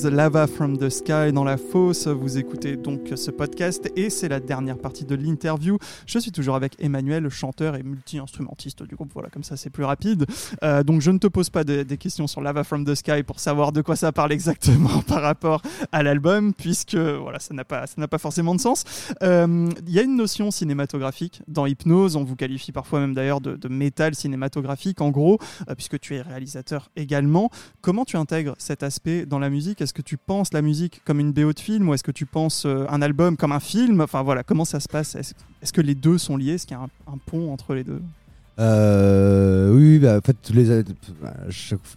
Lava from the Sky dans la fosse. Vous écoutez donc ce podcast et c'est la dernière partie de l'interview. Je suis toujours avec Emmanuel, chanteur et multi-instrumentiste du groupe. Voilà, comme ça c'est plus rapide. Euh, donc je ne te pose pas de- des questions sur Lava from the Sky pour savoir de quoi ça parle exactement par rapport à l'album, puisque voilà, ça n'a pas, pas forcément de sens. Euh, Il y a une notion cinématographique dans Hypnose. On vous qualifie parfois même d'ailleurs de, métal cinématographique, en gros, euh, puisque tu es réalisateur également. Comment tu intègres cet aspect dans la musique? Que tu penses la musique comme une BO de film ou est-ce que tu penses euh, un album comme un film? Enfin voilà, comment ça se passe? Est-ce est-ce que les deux sont liés? Est-ce qu'il y a un, un pont entre les deux? Euh, oui, bah, en fait, tous les, euh, bah,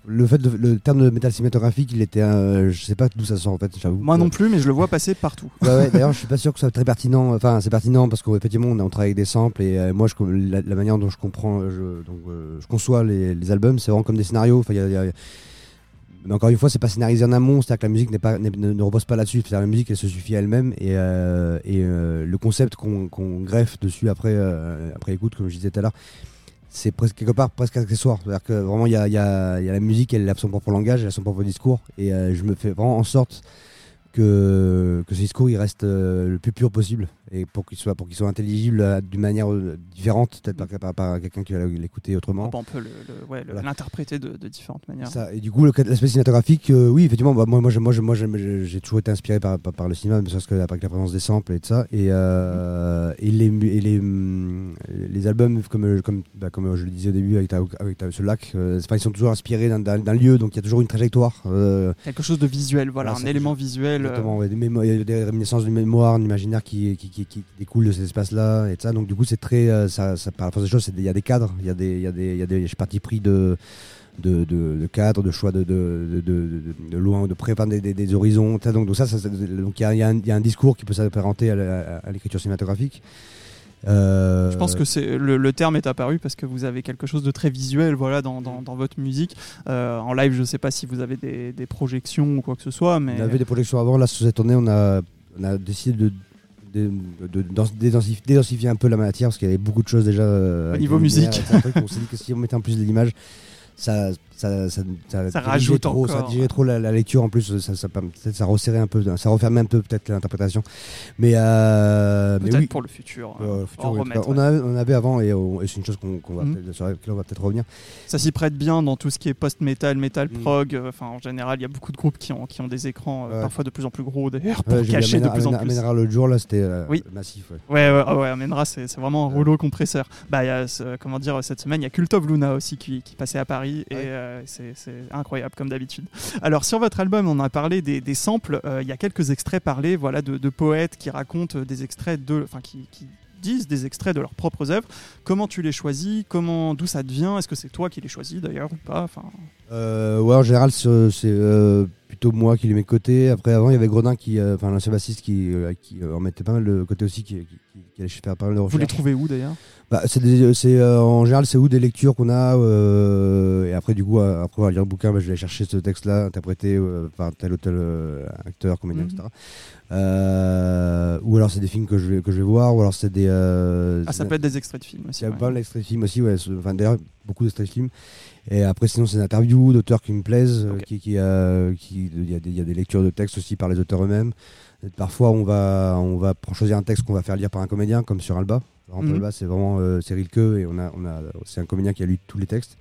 le fait de, le terme de métal cinématographique, il était, je sais pas d'où ça sort en fait, j'avoue. Moi non plus, mais je le vois passer partout. Ouais, ouais, D'ailleurs, je suis pas sûr que ce soit très pertinent. Enfin, c'est pertinent parce qu'effectivement, on, on travaille avec des samples et euh, moi, je, la, la manière dont je comprends, je, donc, je conçois les, les albums, c'est vraiment comme des scénarios. Enfin, il y a- il y a- mais encore une fois, c'est pas scénarisé en amont, c'est-à-dire que la musique ne, repose pas là-dessus. La musique, elle se suffit à elle-même et, euh, euh, le concept qu'on greffe dessus après, euh, après écoute, comme je disais tout à l'heure, c'est quelque part presque accessoire. C'est-à-dire que vraiment, il y a, la musique, elle a son propre langage, elle a son propre discours et je me fais vraiment en sorte que, ce discours il reste le plus pur possible et pour qu'il soit pour qu'il soit intelligible euh, d'une manière euh, différente peut-être par, par, par quelqu'un qui va l'écouter autrement on peut le- le- ouais, le- Voilà. l'interpréter de, de différentes manières. ça, et du coup l'aspect cinématographique euh, oui effectivement bah, moi moi j'ai- moi moi toujours été inspiré par, par, par le cinéma mais parce que avec la présence des samples et de ça et, euh, et les et les hum, les albums comme comme bah, comme je le disais au début avec, ta- avec ta- ce lac euh, ils sont toujours inspirés d'un- d'un d'un lieu donc il y a toujours une trajectoire Quelque chose de visuel, voilà, Voilà, un élément visuel. Exactement, ouais, des, mémo- il y a des réminiscences du mémoire, de l'imaginaire qui, qui, qui, qui découle de cet espace-là et de ça. Donc du coup, c'est très, euh, ça, ça, par la force des choses, il y a des cadres, il y a des, il y a des, il y a des partis pris de, de, de, de cadres, de choix de, de, de, loin ou de près, enfin, des, des, des horizons. Donc, donc ça, ça, donc il y a, y, a un- il y a un discours qui peut s'apparenter à, l'écriture cinématographique. Euh, Je pense que c'est le, le terme est apparu parce que vous avez quelque chose de très visuel voilà, dans, dans, dans votre musique. Euh, en live, je ne sais pas si vous avez des, des projections ou quoi que ce soit, mais On avait des projections avant. Là, sur cette tournée, on a, on a décidé de, de, de- de dédensifier, un peu la matière parce qu'il y avait beaucoup de choses déjà. euh, avec niveau musique. c'est un truc, on s'est dit que si on mettait en plus de l'image, ça, ça, ça, ça, Ça rajoute trop, ça encore. dirigeait trop la, la lecture en plus. Ça, ça, ça resserrait un peu, ça refermait un peu peut-être l'interprétation. Mais, euh, peut-être oui. pour le futur. Euh, euh, futur, oui, tout remettre, on, ouais. avait, on avait avant et, on- et c'est une chose qu'on, va peut-être- sur laquelle on va peut-être revenir. Ça s'y prête bien dans tout ce qui est post-metal, metal Mm. prog. euh, Enfin, en général, il y a beaucoup de groupes qui ont, qui ont des écrans, euh, parfois de plus en plus gros d'ailleurs, pour Ouais, cacher de plus en plus. Amenra l'autre jour, là, c'était euh, Oui. massif. ouais. Ouais, ouais, ouais, Amenra, c'est vraiment un rouleau compresseur. Bah, y a, comment dire, cette semaine, il y a Cult of Luna aussi qui, qui passait à Paris et. Euh, c'est incroyable comme d'habitude. Alors, sur votre album, on a parlé des, samples. euh, Il y a quelques extraits parlés, voilà, de, poètes qui racontent des extraits de, enfin, qui disent des extraits de leurs propres œuvres. Comment tu les choisis Comment, d'où ça te vient Est-ce que c'est toi qui les choisis d'ailleurs ou pas Enfin, Euh, ouais, en général, c'est euh, plutôt moi qui les mets de côté. Après, avant, il y avait Gredin, qui, euh, enfin l'ancien bassiste, qui, qui en mettait pas mal de côté aussi, qui, qui, allait faire pas mal de vous les recherches. trouvez où d'ailleurs? Bah, c'est en général, c'est où des lectures qu'on a. et après, du coup, après avoir lire le bouquin, bah, je vais aller chercher ce texte-là, interprété par tel ou tel acteur, comédien, Mhm. etc. Ou alors, c'est des films que je vais, que je vais voir, ou alors c'est des. Ah, ça peut être des extraits de films aussi. il y a pas mal d'extraits de films aussi, ouais. Enfin, d'ailleurs, beaucoup d'extraits de films. Et après, sinon, c'est des interviews d'auteurs qui me plaisent. euh. Qui, qui, euh, qui- il y, a des- il y a des lectures de textes aussi par les auteurs eux-mêmes. Parfois, on va, on va choisir un texte qu'on va faire lire par un comédien, comme sur Alba. Par exemple, Mhm. Alba, c'est vraiment euh, c'est Rilke et on a, on a, c'est un comédien qui a lu tous les textes.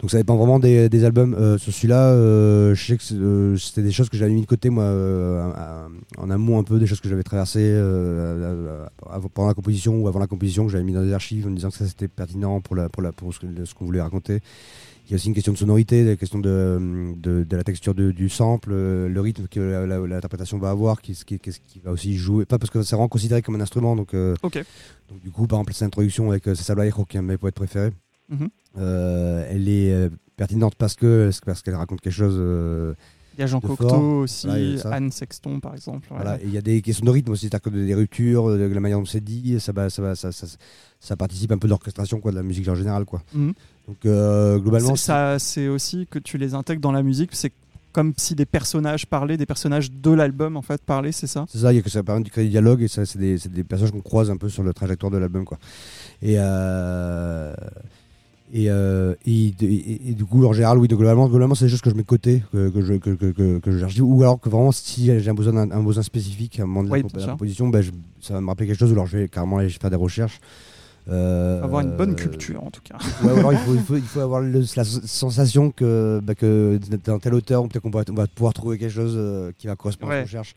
Donc ça dépend vraiment des, des albums. Euh, sur celui-là, euh, je sais que euh, c'était des choses que j'avais mis de côté moi, à- à- en amont un peu, des choses que j'avais traversées à- pendant la composition ou avant la composition que j'avais mis dans des archives en me disant que ça c'était pertinent pour, la, pour, la, pour ce, qu'on voulait raconter. Il y a aussi une question de sonorité, la question de, de, de la texture de- du sample, le rythme que l'interprétation va avoir, qui, qui, qui, va aussi jouer. Pas parce que c'est vraiment considéré comme un instrument, donc, donc du coup, par exemple, cette introduction avec Vallejo, qui est un de mes poètes préférés, Mhm. euh, elle est euh, pertinente parce que parce qu'elle raconte quelque chose. euh, Il y a Jean Cocteau aussi, Voilà. Anne Sexton par exemple. ouais. Voilà, et il y a des questions de rythme aussi, c'est-à-dire que des ruptures, de la manière dont c'est dit, ça, va, ça, va, ça, ça, ça participe un peu de l'orchestration quoi, de la musique en général. Quoi. Mhm. Donc euh, globalement, C'est- aussi que tu les intègres dans la musique. C'est comme si des personnages parlaient, des personnages de l'album en fait parlaient, c'est ça? C'est ça, il y a que ça permet de créer du dialogue et ça, c'est des, des personnages qu'on croise un peu sur le trajectoire de l'album. quoi. Et, euh, Et, euh, et, et- et du coup, en général, oui, globalement, globalement c'est des choses que je mets de côté, que, que je, que, que, que, que je cherche. Ou alors que vraiment, si j'ai un besoin, d'un un besoin spécifique à un moment de la, Oui, la sûr. composition, ben, je- ça va me rappeler quelque chose, ou alors je vais carrément aller faire des recherches. Euh, Avoir une bonne culture en tout cas. Ouais, ou alors il faut, il faut, il faut avoir le- la sensation que, bah, que dans tel auteur, peut-être qu'on va, on va pouvoir trouver quelque chose euh, qui va correspondre à Ouais. ce qu'on cherche.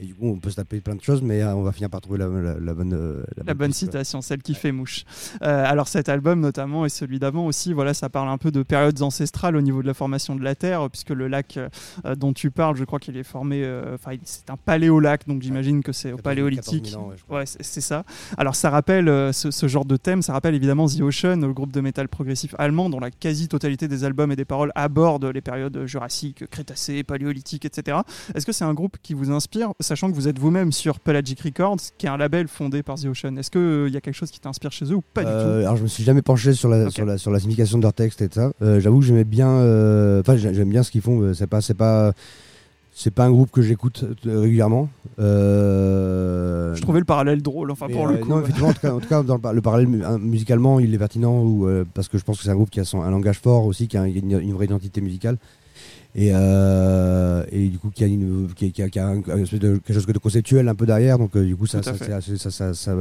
Et du coup, on peut se taper plein de choses, mais euh, on va finir par trouver la, la, la bonne, euh, La bonne citation, celle qui fait mouche. Euh, alors cet album notamment et celui d'avant aussi, voilà, ça parle un peu de périodes ancestrales au niveau de la formation de la Terre, puisque le lac euh, dont tu parles, je crois qu'il est formé, euh, enfin c'est un paléolac, donc j'imagine que c'est au 14 paléolithique. 14 000 ans, ouais, c'est ça. Alors ça rappelle euh, ce, ce genre de thème, ça rappelle évidemment The Ocean, le groupe de métal progressif allemand dont la quasi-totalité des albums et des paroles abordent les périodes jurassiques, crétacées, paléolithiques, etc. Est-ce que c'est un groupe qui vous inspire, sachant que vous êtes vous-même sur Pelagic Records, qui est un label fondé par The Ocean Est-ce qu'il y a quelque chose qui t'inspire chez eux ou pas Euh, alors je me suis jamais penché sur la, sur la, sur la signification de leur texte et tout ça. Euh, J'avoue que j'aimais bien, euh, enfin j'ai- j'aime bien ce qu'ils font. euh, C'est pas, c'est pas, c'est pas un groupe que j'écoute euh, régulièrement. Euh, du tout Je trouvais le parallèle drôle, enfin mais, pour le euh, coup. Non, effectivement, en tout cas, en tout cas, dans le, par- le parallèle mu- musicalement, il est pertinent ou, euh, parce que je pense que c'est un groupe qui a son, un langage fort aussi, qui a une, une vraie identité musicale. Et, euh, et du coup, qui a, une, qui a, qui a- qui a un- un espèce de, quelque chose de conceptuel un peu derrière. Donc, euh, du coup, ça,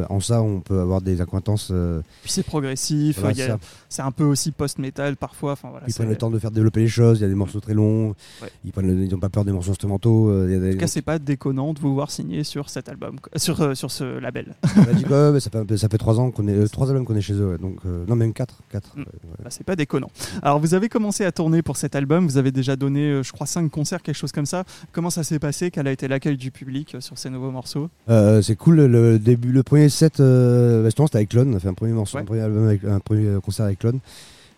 en ça, on peut avoir des acquaintances. euh, Puis c'est progressif, voilà, c'est un peu aussi post-metal parfois. Enfin, voilà, Ils prennent le temps de faire développer les choses. Il y a des morceaux très longs. Ouais. Ils prennent, le- ils n'ont pas peur des morceaux instrumentaux. euh, y a des- En tout cas, c'est pas déconnant de vous voir signer sur cet album, sur, euh, sur ce label. ça fait, ça fait trois ans qu'on est, euh, trois albums qu'on est chez eux. ouais. donc, euh, non, même quatre, quatre. Mm. ouais. Bah, c'est pas déconnant. Alors, vous avez commencé à tourner pour cet album, vous avez déjà donné, euh, je crois, 5 concerts, quelque chose comme ça. Comment ça s'est passé? Quel a été l'accueil du public euh, sur ces nouveaux morceaux? Euh, c'est cool le début, le premier set, euh, bah, justement, c'était avec Clone. On a fait un premier morceau, Ouais. un premier album, avec, un premier concert avec Clone,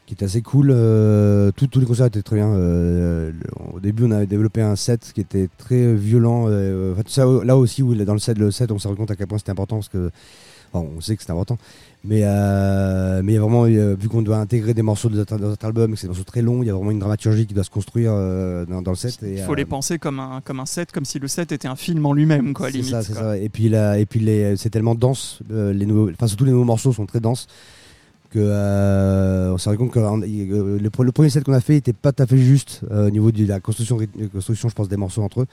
qui était assez cool. euh, tout- tous les concerts étaient très bien. euh, au début, on avait développé un set qui était très violent. euh, ça, là aussi, où, dans le set, le set, on s'est rendu compte à quel point c'était important parce que, enfin, on sait que c'est important. Mais euh, mais il y a vraiment, euh, vu qu'on doit intégrer des morceaux de notre, de notre album, que c'est des morceaux très longs, il y a vraiment une dramaturgie qui doit se construire euh, dans, dans le set. Il faut euh, les penser comme un, comme un set, comme si le set était un film en lui-même, quoi, c'est limite. ça, quoi. ça. Et puis, la- et puis les- c'est tellement dense, euh, les nouveaux, enfin surtout les nouveaux morceaux sont très denses que euh, on s'est rendu compte que euh, le, pre- le premier set qu'on a fait était pas tout à fait juste euh, au niveau de la construction, je pense, des morceaux entre eux.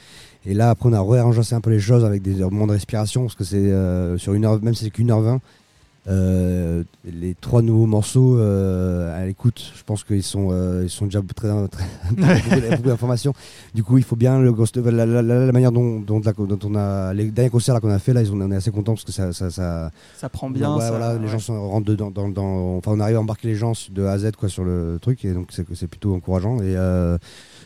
Et là, après, on a réarrangé un peu les choses avec des moments de respiration parce que c'est euh, sur une heure, même c'est qu'une heure vingt. Euh, les trois nouveaux morceaux à l'écoute, je pense qu'ils sont, euh, ils sont déjà très, très beaucoup, d'informations. Du coup, il faut bien le ghost- la, la- la- la manière dont, dont, la- dont on a les derniers concerts là, qu'on a fait là, ils ont- on est assez contents parce que ça, ça, ça Ça prend bien. Ouais, ça- voilà, les gens sont, rentrent dedans, dans, dans- enfin, on arrive à embarquer les gens de A à Z quoi sur le truc et donc c'est c'est plutôt encourageant et euh,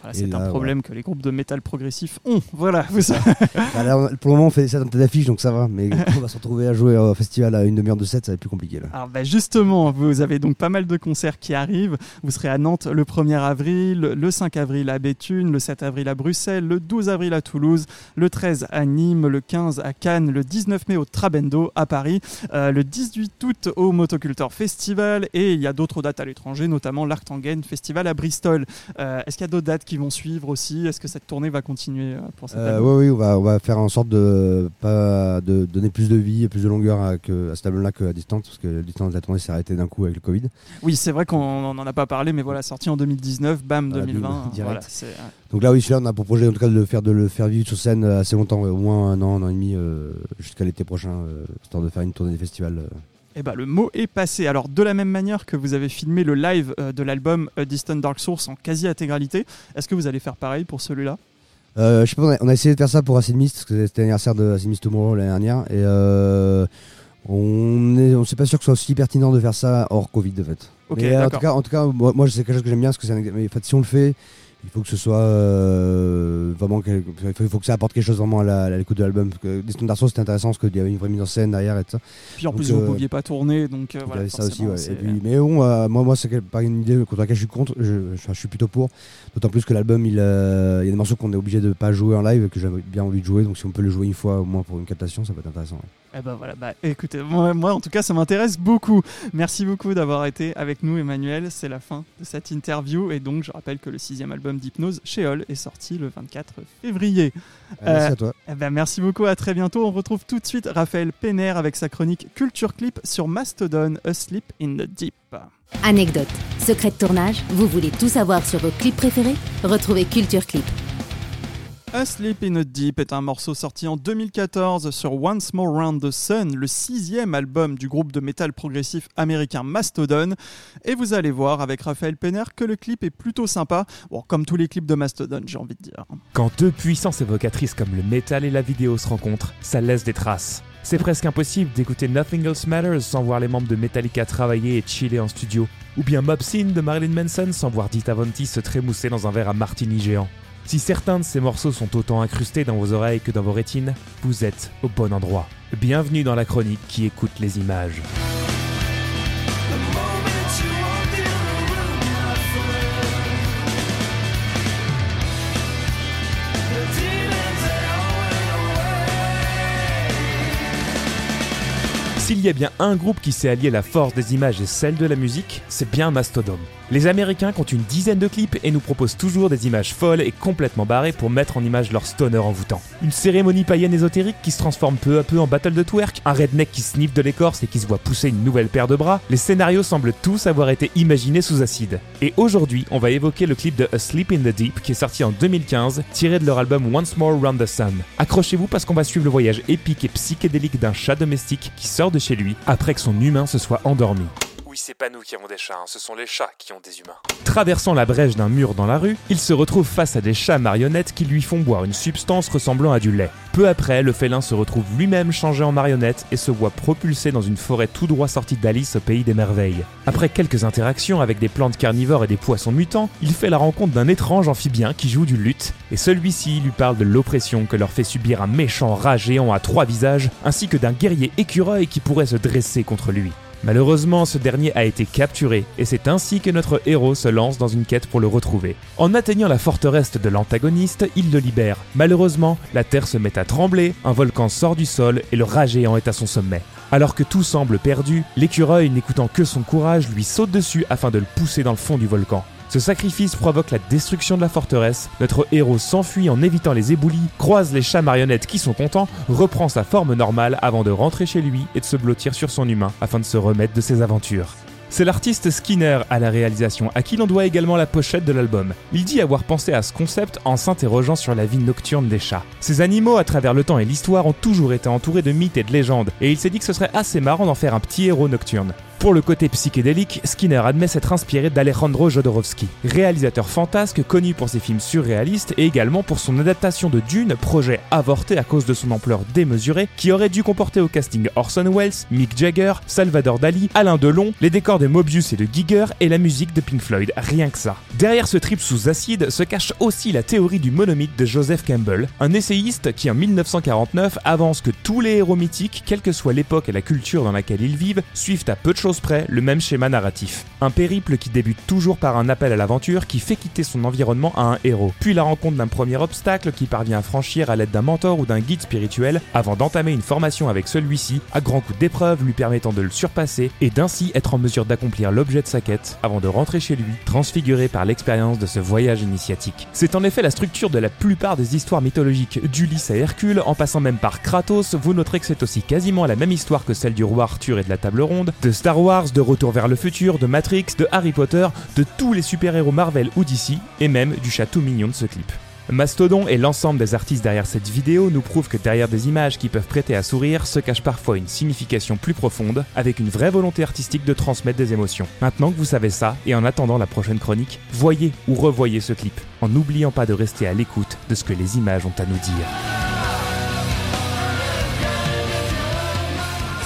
Voilà, c'est un problème que les groupes de métal progressif ont. Voilà, bah, là, pour le moment on fait des sets en tête d'affiche donc ça va mais on va se retrouver à jouer au festival à une demi-heure de set ça va être plus compliqué là. Alors bah, justement, vous avez donc pas mal de concerts qui arrivent. Vous serez à Nantes le 1er avril, le 5 avril à Béthune, le 7 avril à Bruxelles, le 12 avril à Toulouse, le 13 à Nîmes, le 15 à Cannes, le 19 mai au Trabendo à Paris, euh, le 18 août au Motocultor Festival et il y a d'autres dates à l'étranger, notamment l'Arctangen Festival à Bristol. Euh, Est-ce qu'il y a d'autres dates qui vont suivre aussi Est-ce que cette tournée va continuer euh, pour cette Euh, année ouais, oui, on va, on va faire en sorte de, pas, de donner plus de vie et plus de longueur à, que, à cet album-là qu'à distance, parce que la distance de la tournée s'est arrêtée d'un coup avec le Covid. Oui, c'est vrai qu'on n'en a pas parlé, mais voilà, sorti en 2019, bam, Voilà, 2020. bim, direct. voilà, c'est- Donc là, oui, celui-là, on a pour projet en tout cas de le faire, de le faire vivre sur scène euh, assez longtemps, au moins un an, un an et demi, euh, jusqu'à l'été prochain, euh, histoire de faire une tournée des festivals. Euh. Eh ben, le mot est passé. Alors, de la même manière que vous avez filmé le live euh, de l'album A Distant Dark Source en quasi-intégralité, est-ce que vous allez faire pareil pour celui-là? Euh, je sais pas, on a, on a essayé de faire ça pour Acid Mist, parce que c'était l'anniversaire de Acid Mist Tomorrow l'année dernière, et euh, on est, on sait pas sûr que ce soit aussi pertinent de faire ça hors Covid, de fait. Mais, euh, en tout cas, en tout cas, moi, moi, c'est quelque chose que j'aime bien, parce que c'est un- mais, en fait, si on le fait, il faut que ce soit euh, vraiment, il faut, que ça apporte quelque chose vraiment à la- à l'écoute de l'album. Parce que Distant Dark Souls, c'était intéressant, parce qu'il y avait une vraie mise en scène derrière et tout ça. Puis en Donc, plus, vous euh, ne pouviez pas tourner, donc euh, voilà. ça aussi, ouais. c'est- Et puis, mais bon, euh, moi, moi c'est pas une idée contre laquelle je suis contre. Je, je- je suis plutôt pour. D'autant plus que l'album, il, euh, il y a des morceaux qu'on est obligé de pas jouer en live, que j'avais bien envie de jouer. Donc si on peut le jouer une fois au moins pour une captation, ça peut être intéressant. ouais. Eh ben voilà, bah, écoutez, moi, moi, en tout cas ça m'intéresse beaucoup. Merci beaucoup d'avoir été avec nous Emmanuel, c'est la fin de cette interview et donc je rappelle que le sixième album d'hypnose Sheol est sorti le 24 février. Merci Euh, à toi. Eh ben, merci beaucoup, à très bientôt. On retrouve tout de suite Raphaël Penner avec sa chronique Culture Clip sur Mastodon, Asleep in the Deep. Anecdote, secret de tournage, vous voulez tout savoir sur vos clips préférés? Retrouvez Culture Clip. Asleep in the Deep est un morceau sorti en 2014 sur Once More Round the Sun, le sixième album du groupe de métal progressif américain Mastodon. Et vous allez voir avec Raphaël Penner que le clip est plutôt sympa, bon, comme tous les clips de Mastodon, j'ai envie de dire. Quand deux puissances évocatrices comme le métal et la vidéo se rencontrent, ça laisse des traces. C'est presque impossible d'écouter Nothing Else Matters sans voir les membres de Metallica travailler et chiller en studio, ou bien Mob Scene de Marilyn Manson sans voir Dita Von Teese se trémousser dans un verre à martini géant. Si certains de ces morceaux sont autant incrustés dans vos oreilles que dans vos rétines, vous êtes au bon endroit. Bienvenue dans la chronique qui écoute les images. S'il y a bien un groupe qui sait allier la force des images et celle de la musique, c'est bien Mastodon. Les Américains comptent une dizaine de clips et nous proposent toujours des images folles et complètement barrées pour mettre en image leur stoner envoûtant. Une cérémonie païenne ésotérique qui se transforme peu à peu en battle de twerk, un redneck qui sniffe de l'écorce et qui se voit pousser une nouvelle paire de bras, les scénarios semblent tous avoir été imaginés sous acide. Et aujourd'hui, on va évoquer le clip de Asleep in the Deep qui est sorti en 2015, tiré de leur album Once More Round the Sun. Accrochez-vous parce qu'on va suivre le voyage épique et psychédélique d'un chat domestique qui sort de chez lui après que son humain se soit endormi. Oui, c'est pas nous qui avons des chats, hein, ce sont les chats qui ont des humains. Traversant la brèche d'un mur dans la rue, il se retrouve face à des chats marionnettes qui lui font boire une substance ressemblant à du lait. Peu après, le félin se retrouve lui-même changé en marionnette et se voit propulsé dans une forêt tout droit sortie d'Alice au pays des merveilles. Après quelques interactions avec des plantes carnivores et des poissons mutants, il fait la rencontre d'un étrange amphibien qui joue du luth, et celui-ci lui parle de l'oppression que leur fait subir un méchant rat géant à trois visages, ainsi que d'un guerrier écureuil qui pourrait se dresser contre lui. Malheureusement, ce dernier a été capturé, et c'est ainsi que notre héros se lance dans une quête pour le retrouver. En atteignant la forteresse de l'antagoniste, il le libère. Malheureusement, la terre se met à trembler, un volcan sort du sol et le rat géant est à son sommet. Alors que tout semble perdu, l'écureuil, n'écoutant que son courage, lui saute dessus afin de le pousser dans le fond du volcan. Ce sacrifice provoque la destruction de la forteresse, notre héros s'enfuit en évitant les éboulis, croise les chats marionnettes qui sont contents, reprend sa forme normale avant de rentrer chez lui et de se blottir sur son humain afin de se remettre de ses aventures. C'est l'artiste Skinner à la réalisation, à qui l'on doit également la pochette de l'album. Il dit avoir pensé à ce concept en s'interrogeant sur la vie nocturne des chats. Ces animaux, à travers le temps et l'histoire, ont toujours été entourés de mythes et de légendes, et il s'est dit que ce serait assez marrant d'en faire un petit héros nocturne. Pour le côté psychédélique, Skinner admet s'être inspiré d'Alejandro Jodorowsky, réalisateur fantasque connu pour ses films surréalistes et également pour son adaptation de Dune, projet avorté à cause de son ampleur démesurée, qui aurait dû comporter au casting Orson Welles, Mick Jagger, Salvador Dali, Alain Delon, les décors de Mobius et de Giger et la musique de Pink Floyd, rien que ça. Derrière ce trip sous acide se cache aussi la théorie du monomythe de Joseph Campbell, un essayiste qui en 1949 avance que tous les héros mythiques, quelle que soit l'époque et la culture dans laquelle ils vivent, suivent à peu de choses près le même schéma narratif. Un périple qui débute toujours par un appel à l'aventure qui fait quitter son environnement à un héros, puis la rencontre d'un premier obstacle qui parvient à franchir à l'aide d'un mentor ou d'un guide spirituel avant d'entamer une formation avec celui-ci à grands coups d'épreuves lui permettant de le surpasser et d'ainsi être en mesure d'accomplir l'objet de sa quête avant de rentrer chez lui, transfiguré par l'expérience de ce voyage initiatique. C'est en effet la structure de la plupart des histoires mythologiques d'Ulysse à Hercule, en passant même par Kratos, vous noterez que c'est aussi quasiment la même histoire que celle du roi Arthur et de la table ronde, de Star De Retour vers le futur, de Matrix, de Harry Potter, de tous les super-héros Marvel ou DC, et même du chat tout mignon de ce clip. Mastodon et l'ensemble des artistes derrière cette vidéo nous prouvent que derrière des images qui peuvent prêter à sourire se cache parfois une signification plus profonde, avec une vraie volonté artistique de transmettre des émotions. Maintenant que vous savez ça, et en attendant la prochaine chronique, voyez ou revoyez ce clip, en n'oubliant pas de rester à l'écoute de ce que les images ont à nous dire.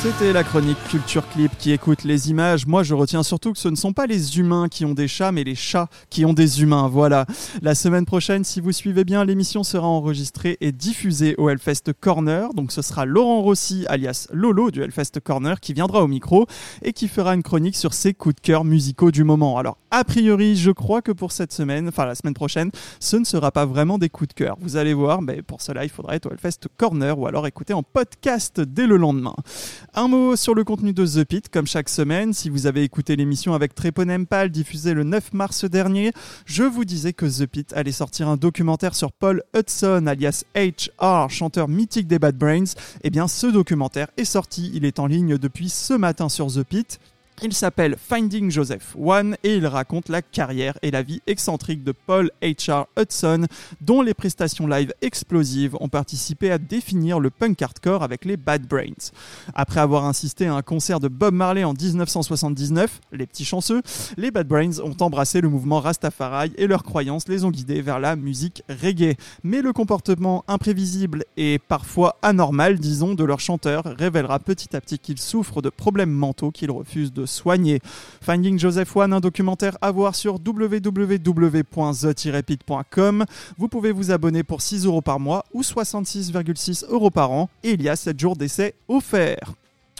C'était la chronique Culture Clip qui écoute les images. Moi, je retiens surtout que ce ne sont pas les humains qui ont des chats, mais les chats qui ont des humains. Voilà. La semaine prochaine, si vous suivez bien, l'émission sera enregistrée et diffusée au Hellfest Corner. Donc, ce sera Laurent Rossi, alias Lolo du Hellfest Corner, qui viendra au micro et qui fera une chronique sur ses coups de cœur musicaux du moment. Alors, a priori, je crois que pour cette semaine, enfin la semaine prochaine, ce ne sera pas vraiment des coups de cœur. Vous allez voir, mais pour cela, il faudra être au Hellfest Corner ou alors écouter en podcast dès le lendemain. Un mot sur le contenu de The Pit, comme chaque semaine. Si vous avez écouté l'émission avec Tréponempal diffusée le 9 mars dernier, je vous disais que The Pit allait sortir un documentaire sur Paul Hudson, alias HR, chanteur mythique des Bad Brains. Eh bien, ce documentaire est sorti. Il est en ligne depuis ce matin sur The Pit. Il s'appelle Finding Joseph One et il raconte la carrière et la vie excentrique de Paul H.R. Hudson, dont les prestations live explosives ont participé à définir le punk hardcore avec les Bad Brains. Après avoir insisté à un concert de Bob Marley en 1979, les petits chanceux, les Bad Brains ont embrassé le mouvement Rastafari et leurs croyances les ont guidés vers la musique reggae. Mais le comportement imprévisible et parfois anormal, disons, de leur chanteur révélera petit à petit qu'ils souffrent de problèmes mentaux qu'ils refusent de soigner. Finding Joseph One, un documentaire à voir sur www.the-pit.com. Vous pouvez vous abonner pour 6 euros par mois ou 66,6 euros par an et il y a 7 jours d'essai offerts.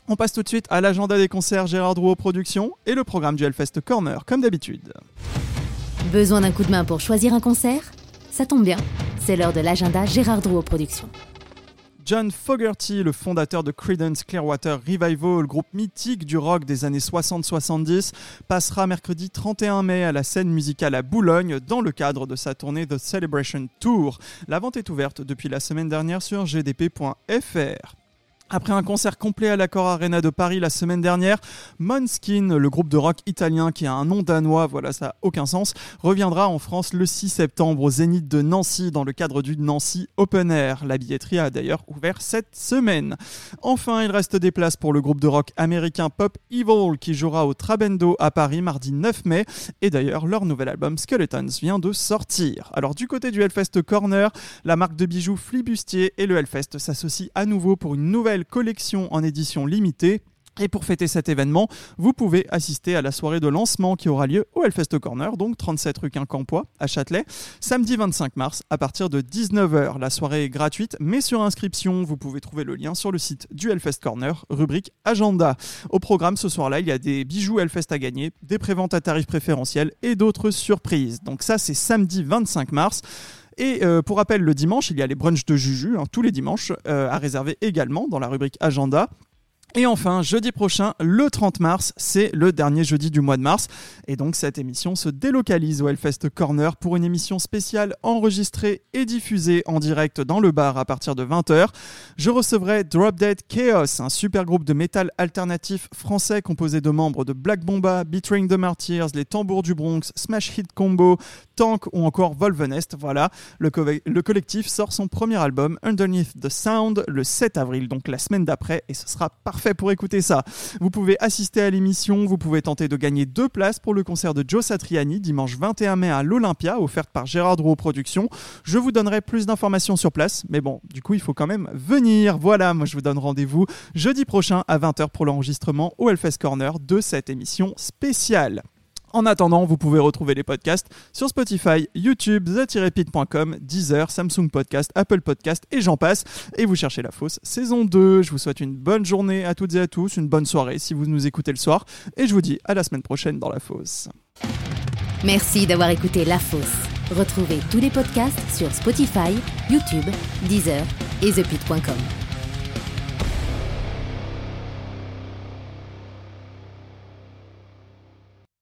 On passe tout de suite à l'agenda des concerts Gérard Drouot Productions et le programme du Hellfest Corner, comme d'habitude. Besoin d'un coup de main pour choisir un concert? Ça tombe bien, c'est l'heure de l'agenda Gérard Drouot Productions. John Fogerty, le fondateur de Creedence Clearwater Revival, groupe mythique du rock des années 60-70, passera mercredi 31 mai à la scène musicale à Boulogne dans le cadre de sa tournée The Celebration Tour. La vente est ouverte depuis la semaine dernière sur gdp.fr. Après un concert complet à l'Accor Arena de Paris la semaine dernière, Måneskin, le groupe de rock italien qui a un nom danois, voilà ça n'a aucun sens, reviendra en France le 6 septembre au Zénith de Nancy dans le cadre du Nancy Open Air. La billetterie a d'ailleurs ouvert cette semaine. Enfin, il reste des places pour le groupe de rock américain Pop Evil qui jouera au Trabendo à Paris mardi 9 mai. Et d'ailleurs, leur nouvel album Skeletons vient de sortir. Alors du côté du Hellfest Corner, la marque de bijoux Flibustier et le Hellfest s'associent à nouveau pour une nouvelle collection en édition limitée. Et pour fêter cet événement, vous pouvez assister à la soirée de lancement qui aura lieu au Hellfest Corner, donc 37 rue Quincampoix à Châtelet, samedi 25 mars à partir de 19h. La soirée est gratuite, mais sur inscription, vous pouvez trouver le lien sur le site du Hellfest Corner, rubrique Agenda. Au programme ce soir-là, il y a des bijoux Hellfest à gagner, des préventes à tarifs préférentiels et d'autres surprises. Donc ça, c'est samedi 25 mars. Et euh, pour rappel, le dimanche, il y a les brunchs de Juju, hein, tous les dimanches, euh, à réserver également dans la rubrique Agenda. Et enfin, jeudi prochain, le 30 mars, c'est le dernier jeudi du mois de mars. Et donc cette émission se délocalise au Hellfest Corner pour une émission spéciale enregistrée et diffusée en direct dans le bar à partir de 20h. Je recevrai Drop Dead Chaos, un super groupe de métal alternatif français composé de membres de Black Bomba, Betraying the Martyrs, les Tambours du Bronx, Smash Hit Combo, Tank ou encore Volvenest. Voilà, le, co- le collectif sort son premier album Underneath the Sound le 7 avril, donc la semaine d'après, et ce sera parfait pour écouter ça. Vous pouvez assister à l'émission, vous pouvez tenter de gagner deux places pour le concert de Joe Satriani dimanche 21 mai à l'Olympia, offerte par Gérard Drouot Productions. Je vous donnerai plus d'informations sur place, mais bon, du coup, il faut quand même venir. Voilà, moi je vous donne rendez-vous jeudi prochain à 20h pour l'enregistrement au Hellfest Corner de cette émission spéciale. En attendant, vous pouvez retrouver les podcasts sur Spotify, YouTube, the-pit.com, Deezer, Samsung Podcast, Apple Podcast et j'en passe. Et vous cherchez la fosse saison 2. Je vous souhaite une bonne journée à toutes et à tous, une bonne soirée si vous nous écoutez le soir. Et je vous dis à la semaine prochaine dans la fosse. Merci d'avoir écouté La Fosse. Retrouvez tous les podcasts sur Spotify, YouTube, Deezer et thepit.com.